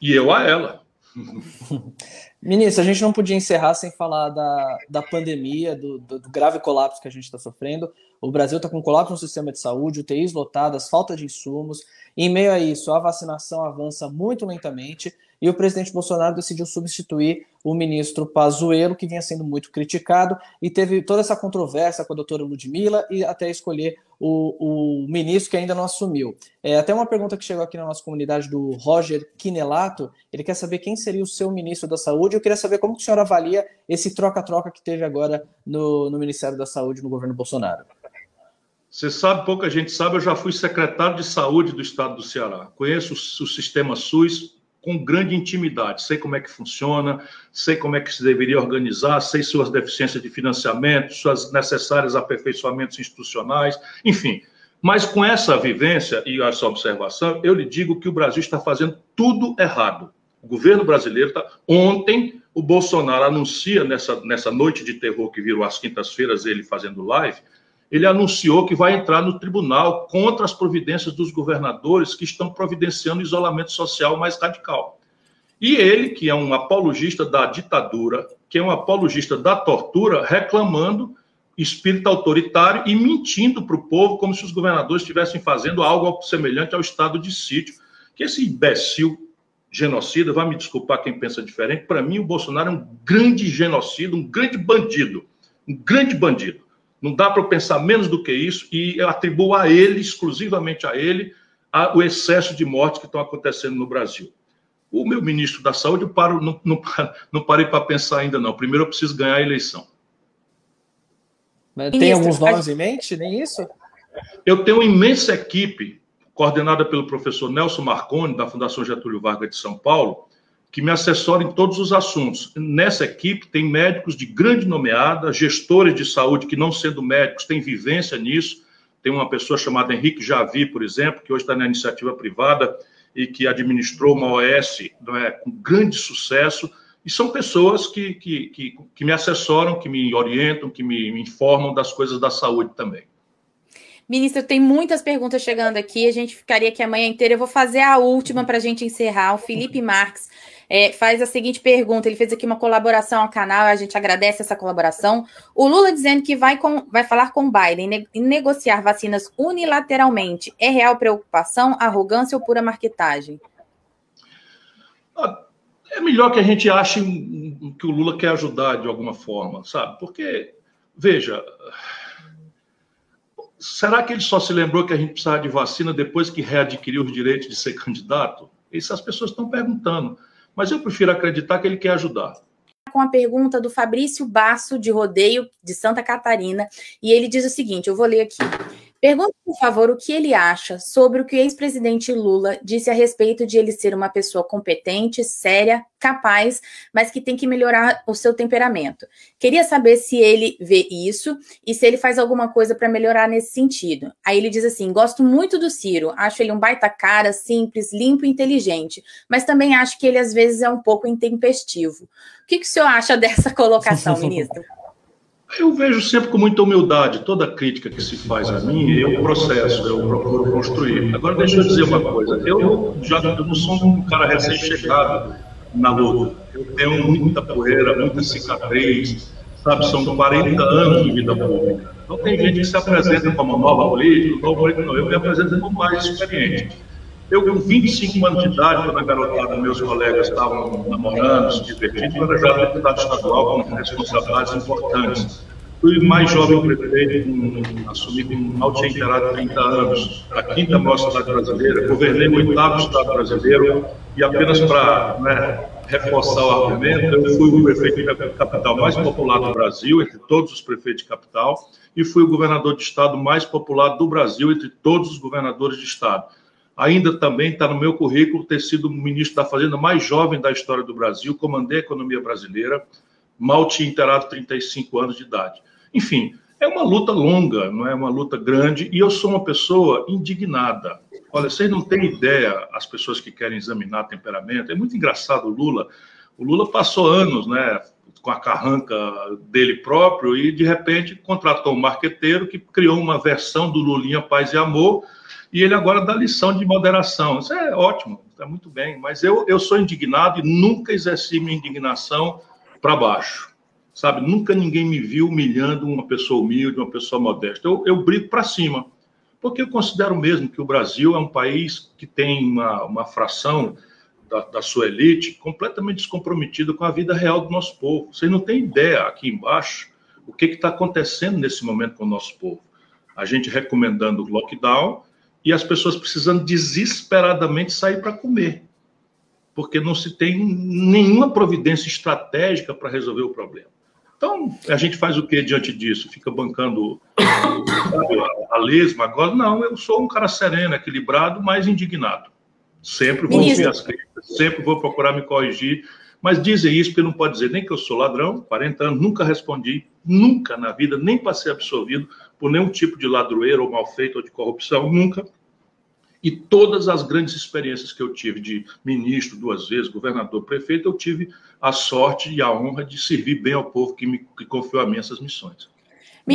E eu a ela. Ministro, a gente não podia encerrar sem falar da, da pandemia, do, do, do grave colapso que a gente está sofrendo. O Brasil está com colapso no sistema de saúde, UTIs lotadas, falta de insumos. Em meio a isso, a vacinação avança muito lentamente e o presidente Bolsonaro decidiu substituir o ministro Pazuello, que vinha sendo muito criticado, e teve toda essa controvérsia com a doutora Ludmilla e até escolher o, o ministro que ainda não assumiu. É, até uma pergunta que chegou aqui na nossa comunidade do Roger Quinelato, ele quer saber quem seria o seu ministro da Saúde, eu queria saber como que o senhor avalia esse troca-troca que teve agora no, no Ministério da Saúde no governo Bolsonaro. Você sabe, pouca gente sabe, eu já fui secretário de saúde do estado do Ceará. Conheço o, sistema SUS com grande intimidade. Sei como é que funciona, sei como é que se deveria organizar, sei suas deficiências de financiamento, suas necessários aperfeiçoamentos institucionais, enfim. Mas com essa vivência e essa observação, eu lhe digo que o Brasil está fazendo tudo errado. O governo brasileiro está. Ontem, o Bolsonaro anuncia, nessa, nessa noite de terror que virou às quintas-feiras, ele fazendo live, ele anunciou que vai entrar no tribunal contra as providências dos governadores que estão providenciando isolamento social mais radical. E ele, que é um apologista da ditadura, que é um apologista da tortura, reclamando espírito autoritário e mentindo para o povo como se os governadores estivessem fazendo algo semelhante ao estado de sítio. Que esse imbecil genocida, vai me desculpar quem pensa diferente, para mim o Bolsonaro é um grande genocida, um grande bandido, um grande bandido. Não dá para pensar menos do que isso e eu atribuo a ele, exclusivamente a ele, a, o excesso de mortes que estão acontecendo no Brasil. O meu ministro da Saúde, eu paro, não, não, não parei para pensar ainda, não. Primeiro eu preciso ganhar a eleição. Mas tem alguns nomes em mente, nem isso? Eu tenho uma imensa equipe, coordenada pelo professor Nelson Marconi, da Fundação Getúlio Vargas de São Paulo, que me assessora em todos os assuntos. Nessa equipe tem médicos de grande nomeada, gestores de saúde que, não sendo médicos, têm vivência nisso. Tem uma pessoa chamada Henrique Javi, por exemplo, que hoje está na iniciativa privada e que administrou uma OS é, com grande sucesso. E são pessoas que, que, que, que, me assessoram, que me orientam, que me, me informam das coisas da saúde também. Ministro, tem muitas perguntas chegando aqui. A gente ficaria aqui a manhã inteira. Eu vou fazer a última para a gente encerrar. O Felipe Marques é, faz a seguinte pergunta: ele fez aqui uma colaboração ao canal, a gente agradece essa colaboração. O Lula dizendo que vai, com, vai falar com Biden ne, negociar vacinas unilateralmente. É real preocupação, arrogância ou pura marketagem? Ah, é melhor que a gente ache que o Lula quer ajudar de alguma forma, sabe? Porque, veja Será que ele só se lembrou que a gente precisava de vacina depois que readquiriu os direitos de ser candidato? Isso as pessoas estão perguntando. Mas eu prefiro acreditar que ele quer ajudar com a pergunta do Fabrício Basso, de Rodeio, de Santa Catarina, e ele diz o seguinte: eu vou ler aqui. Pergunta, por favor, o que ele acha sobre o que o ex-presidente Lula disse a respeito de ele ser uma pessoa competente, séria, capaz, mas que tem que melhorar o seu temperamento. Queria saber se ele vê isso e se ele faz alguma coisa para melhorar nesse sentido. Aí ele diz assim: gosto muito do Ciro, acho ele um baita cara, simples, limpo e inteligente, mas também acho que ele às vezes é um pouco intempestivo. O que, que o senhor acha dessa colocação, ministro? Eu vejo sempre com muita humildade toda crítica que se faz a mim, eu processo, eu procuro construir. Agora, deixa eu dizer uma coisa: eu já eu não sou um cara recém-chegado na luta. Eu tenho muita poeira, muita cicatriz, sabe? São 40 anos de vida pública. Então, tem gente que se apresenta como nova política, novo político, não. Eu me apresento como mais experiente. Eu, com 25 anos de idade, quando a garotada, meus colegas estavam namorando, se divertindo, eu era deputado estadual com responsabilidades importantes. Fui mais jovem prefeito, um, assumi com tinha inteirado 30 anos, a quinta maior cidade brasileira, governei o oitavo estado brasileiro, e apenas para né, reforçar o argumento, eu fui o prefeito da capital mais popular do Brasil, entre todos os prefeitos de capital, e fui o governador de estado mais popular do Brasil, entre todos os governadores de estado. Ainda também está no meu currículo ter sido o ministro da Fazenda mais jovem da história do Brasil, comandei a economia brasileira, mal tinha inteirado 35 anos de idade. Enfim, é uma luta longa, não é uma luta grande, e eu sou uma pessoa indignada. Olha, vocês não têm ideia, as pessoas que querem examinar temperamento, é muito engraçado o Lula. O Lula passou anos, né, com a carranca dele próprio e, de repente, contratou um marqueteiro que criou uma versão do Lulinha Paz e Amor, e ele agora dá lição de moderação. Isso é ótimo, está muito bem, mas eu, eu sou indignado e nunca exerci minha indignação para baixo. Sabe, nunca ninguém me viu humilhando uma pessoa humilde, uma pessoa modesta. Eu, eu brigo para cima, porque eu considero mesmo que o Brasil é um país que tem uma, uma fração da, da, sua elite completamente descomprometida com a vida real do nosso povo. Vocês não têm ideia aqui embaixo o que está acontecendo nesse momento com o nosso povo. A gente recomendando o lockdown, e as pessoas precisando desesperadamente sair para comer, porque não se tem nenhuma providência estratégica para resolver o problema. Então, a gente faz o que diante disso? Fica bancando a, a lesma agora? Não, eu sou um cara sereno, equilibrado, mas indignado. Sempre vou ouvir as críticas, sempre vou procurar me corrigir, mas dizem isso porque não pode dizer nem que eu sou ladrão, 40 anos, nunca respondi, nunca na vida, nem passei absorvido por nenhum tipo de ladroeiro ou mal feito ou de corrupção, nunca. E todas as grandes experiências que eu tive de ministro duas vezes, governador, prefeito, eu tive a sorte e a honra de servir bem ao povo que me que confiou a mim essas missões.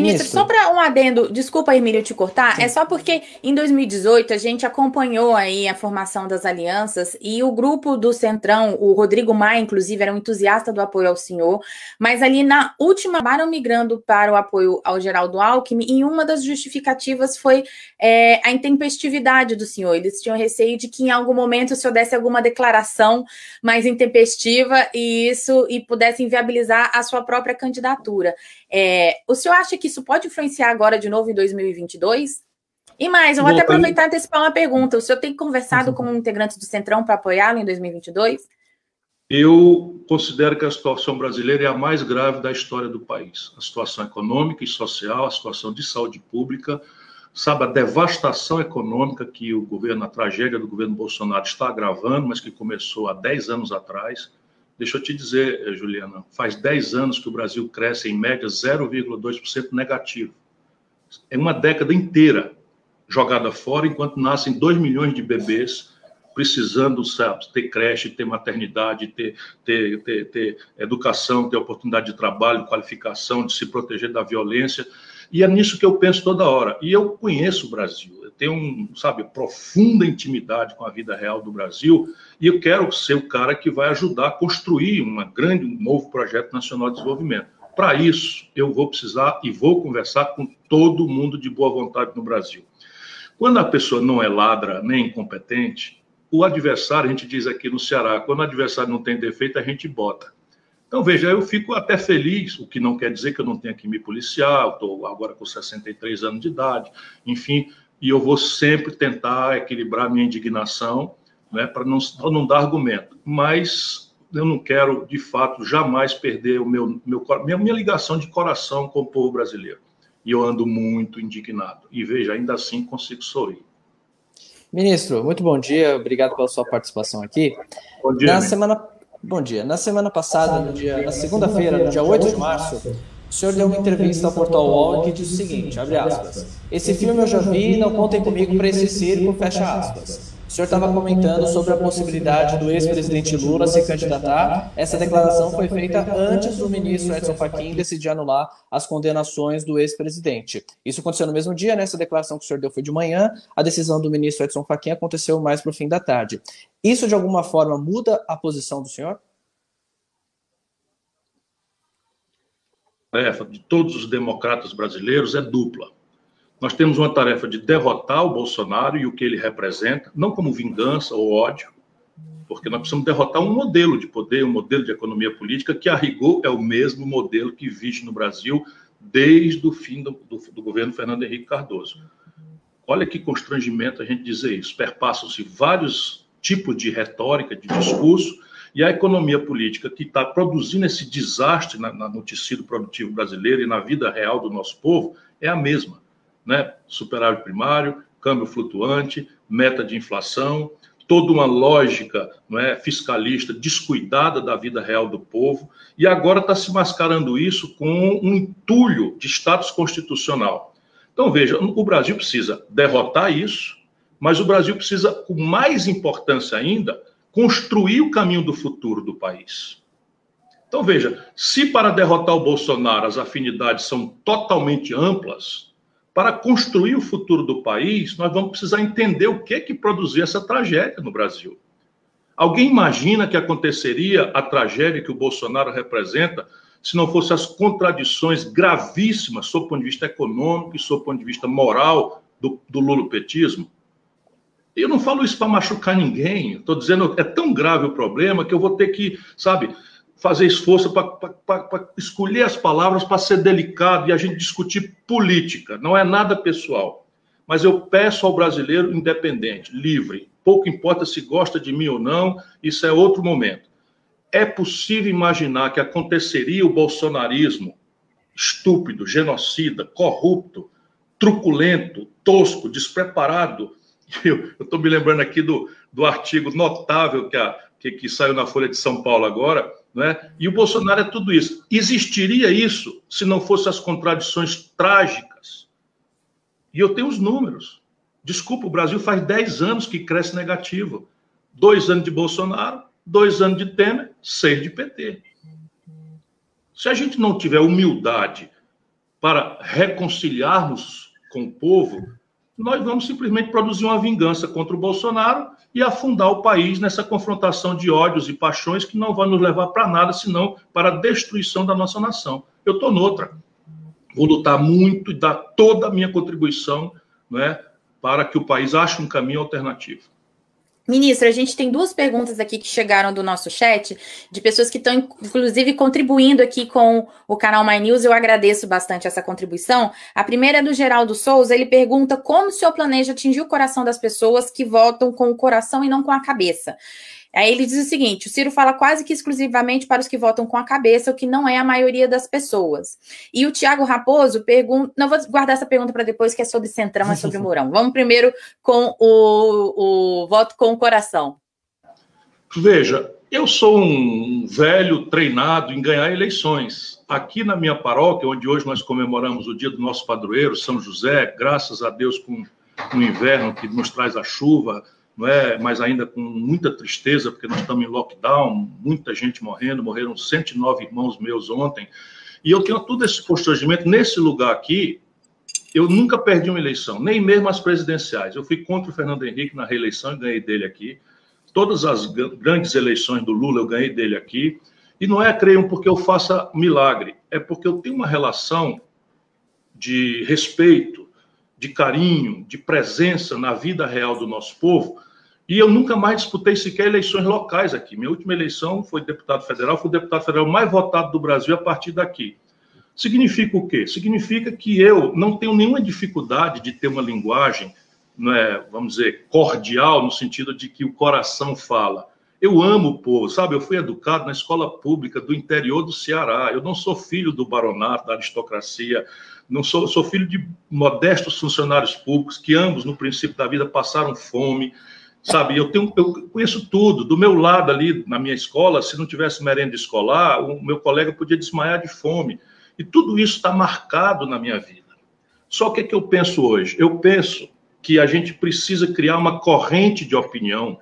Ministro, só para um adendo, desculpa, Emílio, te cortar, Sim. é só porque em 2018 a gente acompanhou aí a formação das alianças e o grupo do Centrão, o Rodrigo Maia, inclusive, era um entusiasta do apoio ao senhor, mas ali na última, acabaram migrando para o apoio ao Geraldo Alckmin e uma das justificativas foi é, a intempestividade do senhor. Eles tinham receio de que em algum momento o senhor desse alguma declaração mais intempestiva e isso e pudesse inviabilizar a sua própria candidatura. É, o senhor acha que isso pode influenciar agora de novo em 2022? E mais, eu vou Bom, até aproveitar e antecipar uma pergunta. O senhor tem conversado com um integrante do Centrão para apoiá-lo em 2022? Eu considero que a situação brasileira é a mais grave da história do país. A situação econômica e social, a situação de saúde pública, sabe, a devastação econômica que o governo, a tragédia do governo Bolsonaro está agravando, mas que começou há 10 anos atrás. Deixa eu te dizer, Juliana, faz 10 anos que o Brasil cresce em média 0,2% negativo. É uma década inteira jogada fora, enquanto nascem 2 milhões de bebês precisando sabe, ter creche, ter maternidade, ter, ter, ter, ter educação, ter oportunidade de trabalho, qualificação, de se proteger da violência. E é nisso que eu penso toda hora. E eu conheço o Brasil, eu tenho, sabe, profunda intimidade com a vida real do Brasil, e eu quero ser o cara que vai ajudar a construir uma grande, um novo projeto nacional de desenvolvimento. Para isso, eu vou precisar e vou conversar com todo mundo de boa vontade no Brasil. Quando a pessoa não é ladra nem incompetente, o adversário, a gente diz aqui no Ceará, quando o adversário não tem defeito, a gente bota. Então, veja, eu fico até feliz, o que não quer dizer que eu não tenha que me policiar, estou agora com 63 anos de idade, enfim, e eu vou sempre tentar equilibrar minha indignação, né, para não, não dar argumento. Mas eu não quero, de fato, jamais perder o meu, meu minha, minha ligação de coração com o povo brasileiro. E eu ando muito indignado. E veja, ainda assim consigo sorrir. Ministro, muito bom dia. Obrigado pela sua participação aqui. Bom dia. Na semana Bom dia. Na semana passada, no dia, na segunda-feira, no dia 8 de março, o senhor deu uma entrevista ao portal UOL que diz o seguinte, abre aspas, esse filme eu já vi, não contem comigo para esse circo, fecha aspas. Senhor estava comentando sobre a possibilidade do ex-presidente Lula se candidatar. Essa declaração foi feita antes do ministro Edson Fachin decidir anular as condenações do ex-presidente. Isso aconteceu no mesmo dia, né? Essa declaração que o senhor deu foi de manhã. A decisão do ministro Edson Fachin aconteceu mais para o fim da tarde. Isso, de alguma forma, muda a posição do senhor? Tarefa de todos os democratas brasileiros é dupla. Nós temos uma tarefa de derrotar o Bolsonaro e o que ele representa, não como vingança ou ódio, porque nós precisamos derrotar um modelo de poder, um modelo de economia política que, a rigor, é o mesmo modelo que vige no Brasil desde o fim do, do, do governo Fernando Henrique Cardoso. Olha que constrangimento a gente dizer isso. Perpassam-se vários tipos de retórica, de discurso, e a economia política que está produzindo esse desastre na, na, no tecido produtivo brasileiro e na vida real do nosso povo é a mesma né? superávit primário, câmbio flutuante, meta de inflação, toda uma lógica não é, fiscalista descuidada da vida real do povo, e agora está se mascarando isso com um entulho de status constitucional. Então, veja, o Brasil precisa derrotar isso, mas o Brasil precisa, com mais importância ainda, construir o caminho do futuro do país. Então, veja, se para derrotar o Bolsonaro as afinidades são totalmente amplas, para construir o futuro do país, nós vamos precisar entender o que que produziu essa tragédia no Brasil. Alguém imagina que aconteceria a tragédia que o Bolsonaro representa se não fossem as contradições gravíssimas, sob o ponto de vista econômico e sob o ponto de vista moral, do, do lulopetismo? Eu não falo isso para machucar ninguém. Estou dizendo, é tão grave o problema que eu vou ter que, sabe, fazer esforço para escolher as palavras para ser delicado e a gente discutir política. Não é nada pessoal. Mas eu peço ao brasileiro independente, livre. Pouco importa se gosta de mim ou não, isso é outro momento. É possível imaginar que aconteceria o bolsonarismo estúpido, genocida, corrupto, truculento, tosco, despreparado. Eu estou me lembrando aqui do, do artigo notável que, a, que, que saiu na Folha de São Paulo agora, né? E o Bolsonaro é tudo isso. Existiria isso se não fossem as contradições trágicas? E eu tenho os números. Desculpa, o Brasil faz 10 anos que cresce negativo. Dois anos de Bolsonaro, dois anos de Temer, seis de PT. Se a gente não tiver humildade para reconciliarmos com o povo, nós vamos simplesmente produzir uma vingança contra o Bolsonaro e afundar o país nessa confrontação de ódios e paixões que não vai nos levar para nada, senão para a destruição da nossa nação. Eu estou noutra. Vou lutar muito e dar toda a minha contribuição né, para que o país ache um caminho alternativo. Ministro, a gente tem duas perguntas aqui que chegaram do nosso chat, de pessoas que estão, inclusive, contribuindo aqui com o canal My News. Eu agradeço bastante essa contribuição. A primeira é do Geraldo Souza. Ele pergunta como o senhor planeja atingir o coração das pessoas que votam com o coração e não com a cabeça. Aí ele diz o seguinte: o Ciro fala quase que exclusivamente para os que votam com a cabeça, o que não é a maioria das pessoas. E o Tiago Raposo pergunta. Não vou guardar essa pergunta para depois, que é sobre Centrão, é sobre Mourão. Vamos primeiro com o, o voto com o coração. Veja, eu sou um velho treinado em ganhar eleições. Aqui na minha paróquia, onde hoje nós comemoramos o dia do nosso padroeiro, São José, graças a Deus com o inverno que nos traz a chuva, não é? mas ainda com muita tristeza, porque nós estamos em lockdown, muita gente morrendo, morreram 109 irmãos meus ontem, e eu tenho todo esse constrangimento nesse lugar aqui. Eu nunca perdi uma eleição, nem mesmo as presidenciais. Eu fui contra o Fernando Henrique na reeleição e ganhei dele aqui. Todas as grandes eleições do Lula eu ganhei dele aqui. E não é, creio, porque eu faça milagre, é porque eu tenho uma relação de respeito, de carinho, de presença na vida real do nosso povo, e eu nunca mais disputei sequer eleições locais aqui. Minha última eleição foi deputado federal, fui o deputado federal mais votado do Brasil a partir daqui. Significa o quê? Significa que eu não tenho nenhuma dificuldade de ter uma linguagem, não é, vamos dizer, cordial, no sentido de que o coração fala. Eu amo o povo, sabe? Eu fui educado na escola pública do interior do Ceará. Eu não sou filho do baronato, da aristocracia. Não sou, sou filho de modestos funcionários públicos que ambos, no princípio da vida, passaram fome. Sabe, eu, tenho, eu conheço tudo. Do meu lado ali, na minha escola, se não tivesse merenda escolar, o meu colega podia desmaiar de fome. E tudo isso está marcado na minha vida. Só que o que eu penso hoje? Eu penso que a gente precisa criar uma corrente de opinião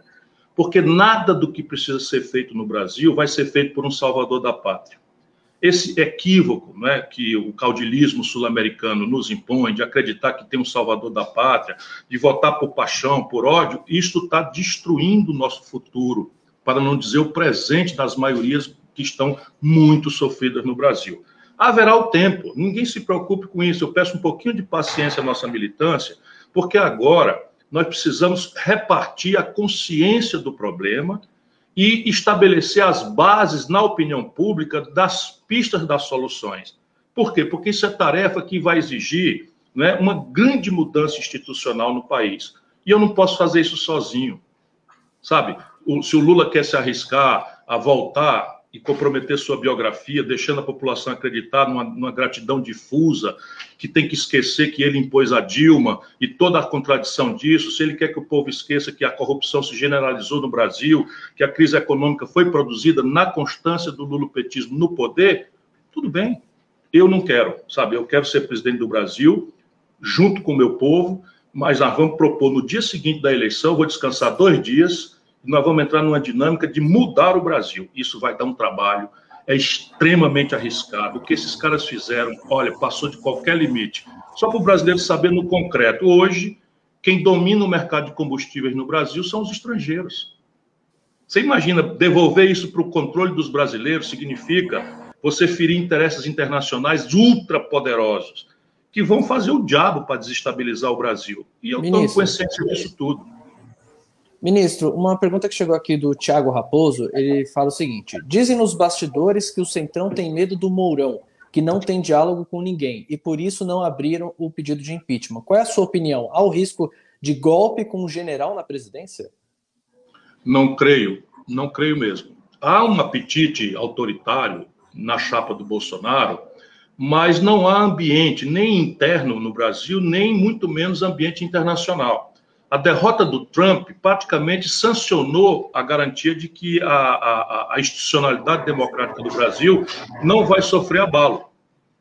porque nada do que precisa ser feito no Brasil vai ser feito por um salvador da pátria. Esse equívoco né, que o caudilismo sul-americano nos impõe, de acreditar que tem um salvador da pátria, de votar por paixão, por ódio, isto está destruindo o nosso futuro, para não dizer o presente das maiorias que estão muito sofridas no Brasil. Haverá o tempo, ninguém se preocupe com isso. Eu peço um pouquinho de paciência à nossa militância, porque agora nós precisamos repartir a consciência do problema e estabelecer as bases na opinião pública das pistas das soluções. Por quê? Porque isso é tarefa que vai exigir né, uma grande mudança institucional no país. E eu não posso fazer isso sozinho. Sabe? O, se o Lula quer se arriscar a voltar e comprometer sua biografia, deixando a população acreditar numa, numa, gratidão difusa, que tem que esquecer que ele impôs a Dilma e toda a contradição disso, se ele quer que o povo esqueça que a corrupção se generalizou no Brasil, que a crise econômica foi produzida na constância do lulopetismo no poder, tudo bem. Eu não quero, sabe? Eu quero ser presidente do Brasil, junto com o meu povo, mas nós vamos propor no dia seguinte da eleição, vou descansar dois dias, nós vamos entrar numa dinâmica de mudar o Brasil. Isso vai dar um trabalho, é extremamente arriscado. O que esses caras fizeram, olha, passou de qualquer limite. Só para o brasileiro saber no concreto. Hoje, quem domina o mercado de combustíveis no Brasil são os estrangeiros. Você imagina devolver isso para o controle dos brasileiros significa você ferir interesses internacionais ultrapoderosos que vão fazer o diabo para desestabilizar o Brasil. E eu estou com essência disso tudo. Ministro, uma pergunta que chegou aqui do Tiago Raposo, ele fala o seguinte: dizem nos bastidores que o Centrão tem medo do Mourão, que não tem diálogo com ninguém, e por isso não abriram o pedido de impeachment. Qual é a sua opinião? Há o risco de golpe com o general na presidência? Não creio, não creio mesmo. Há um apetite autoritário na chapa do Bolsonaro, mas não há ambiente nem interno no Brasil, nem muito menos ambiente internacional a derrota do Trump praticamente sancionou a garantia de que a, a, a, institucionalidade democrática do Brasil não vai sofrer abalo.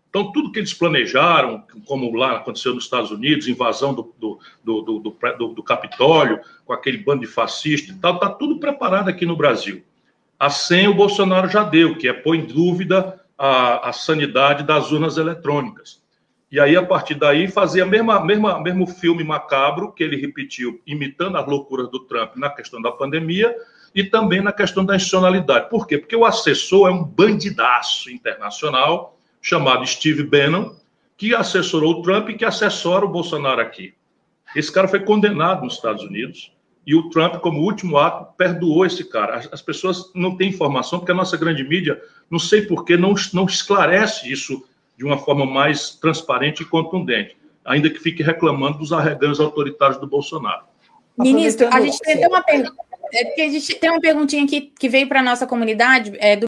Então, tudo que eles planejaram, como lá aconteceu nos Estados Unidos, invasão do, do, do, do, do Capitólio, com aquele bando de fascistas e tal, está tudo preparado aqui no Brasil. A senha o Bolsonaro já deu, que é pôr em dúvida a, a sanidade das urnas eletrônicas. E aí, a partir daí, fazia mesma, mesmo filme macabro que ele repetiu, imitando as loucuras do Trump na questão da pandemia e também na questão da institucionalidade. Por quê? Porque o assessor é um bandidaço internacional chamado Steve Bannon, que assessorou o Trump e que assessora o Bolsonaro aqui. Esse cara foi condenado nos Estados Unidos e o Trump, como último ato, perdoou esse cara. As, as pessoas não têm informação porque a nossa grande mídia, não sei por que, não, não esclarece isso de uma forma mais transparente e contundente, ainda que fique reclamando dos arreganhos autoritários do Bolsonaro. Ministro, a gente tem uma pergunta. É porque a gente tem uma perguntinha aqui que veio para a nossa comunidade é, do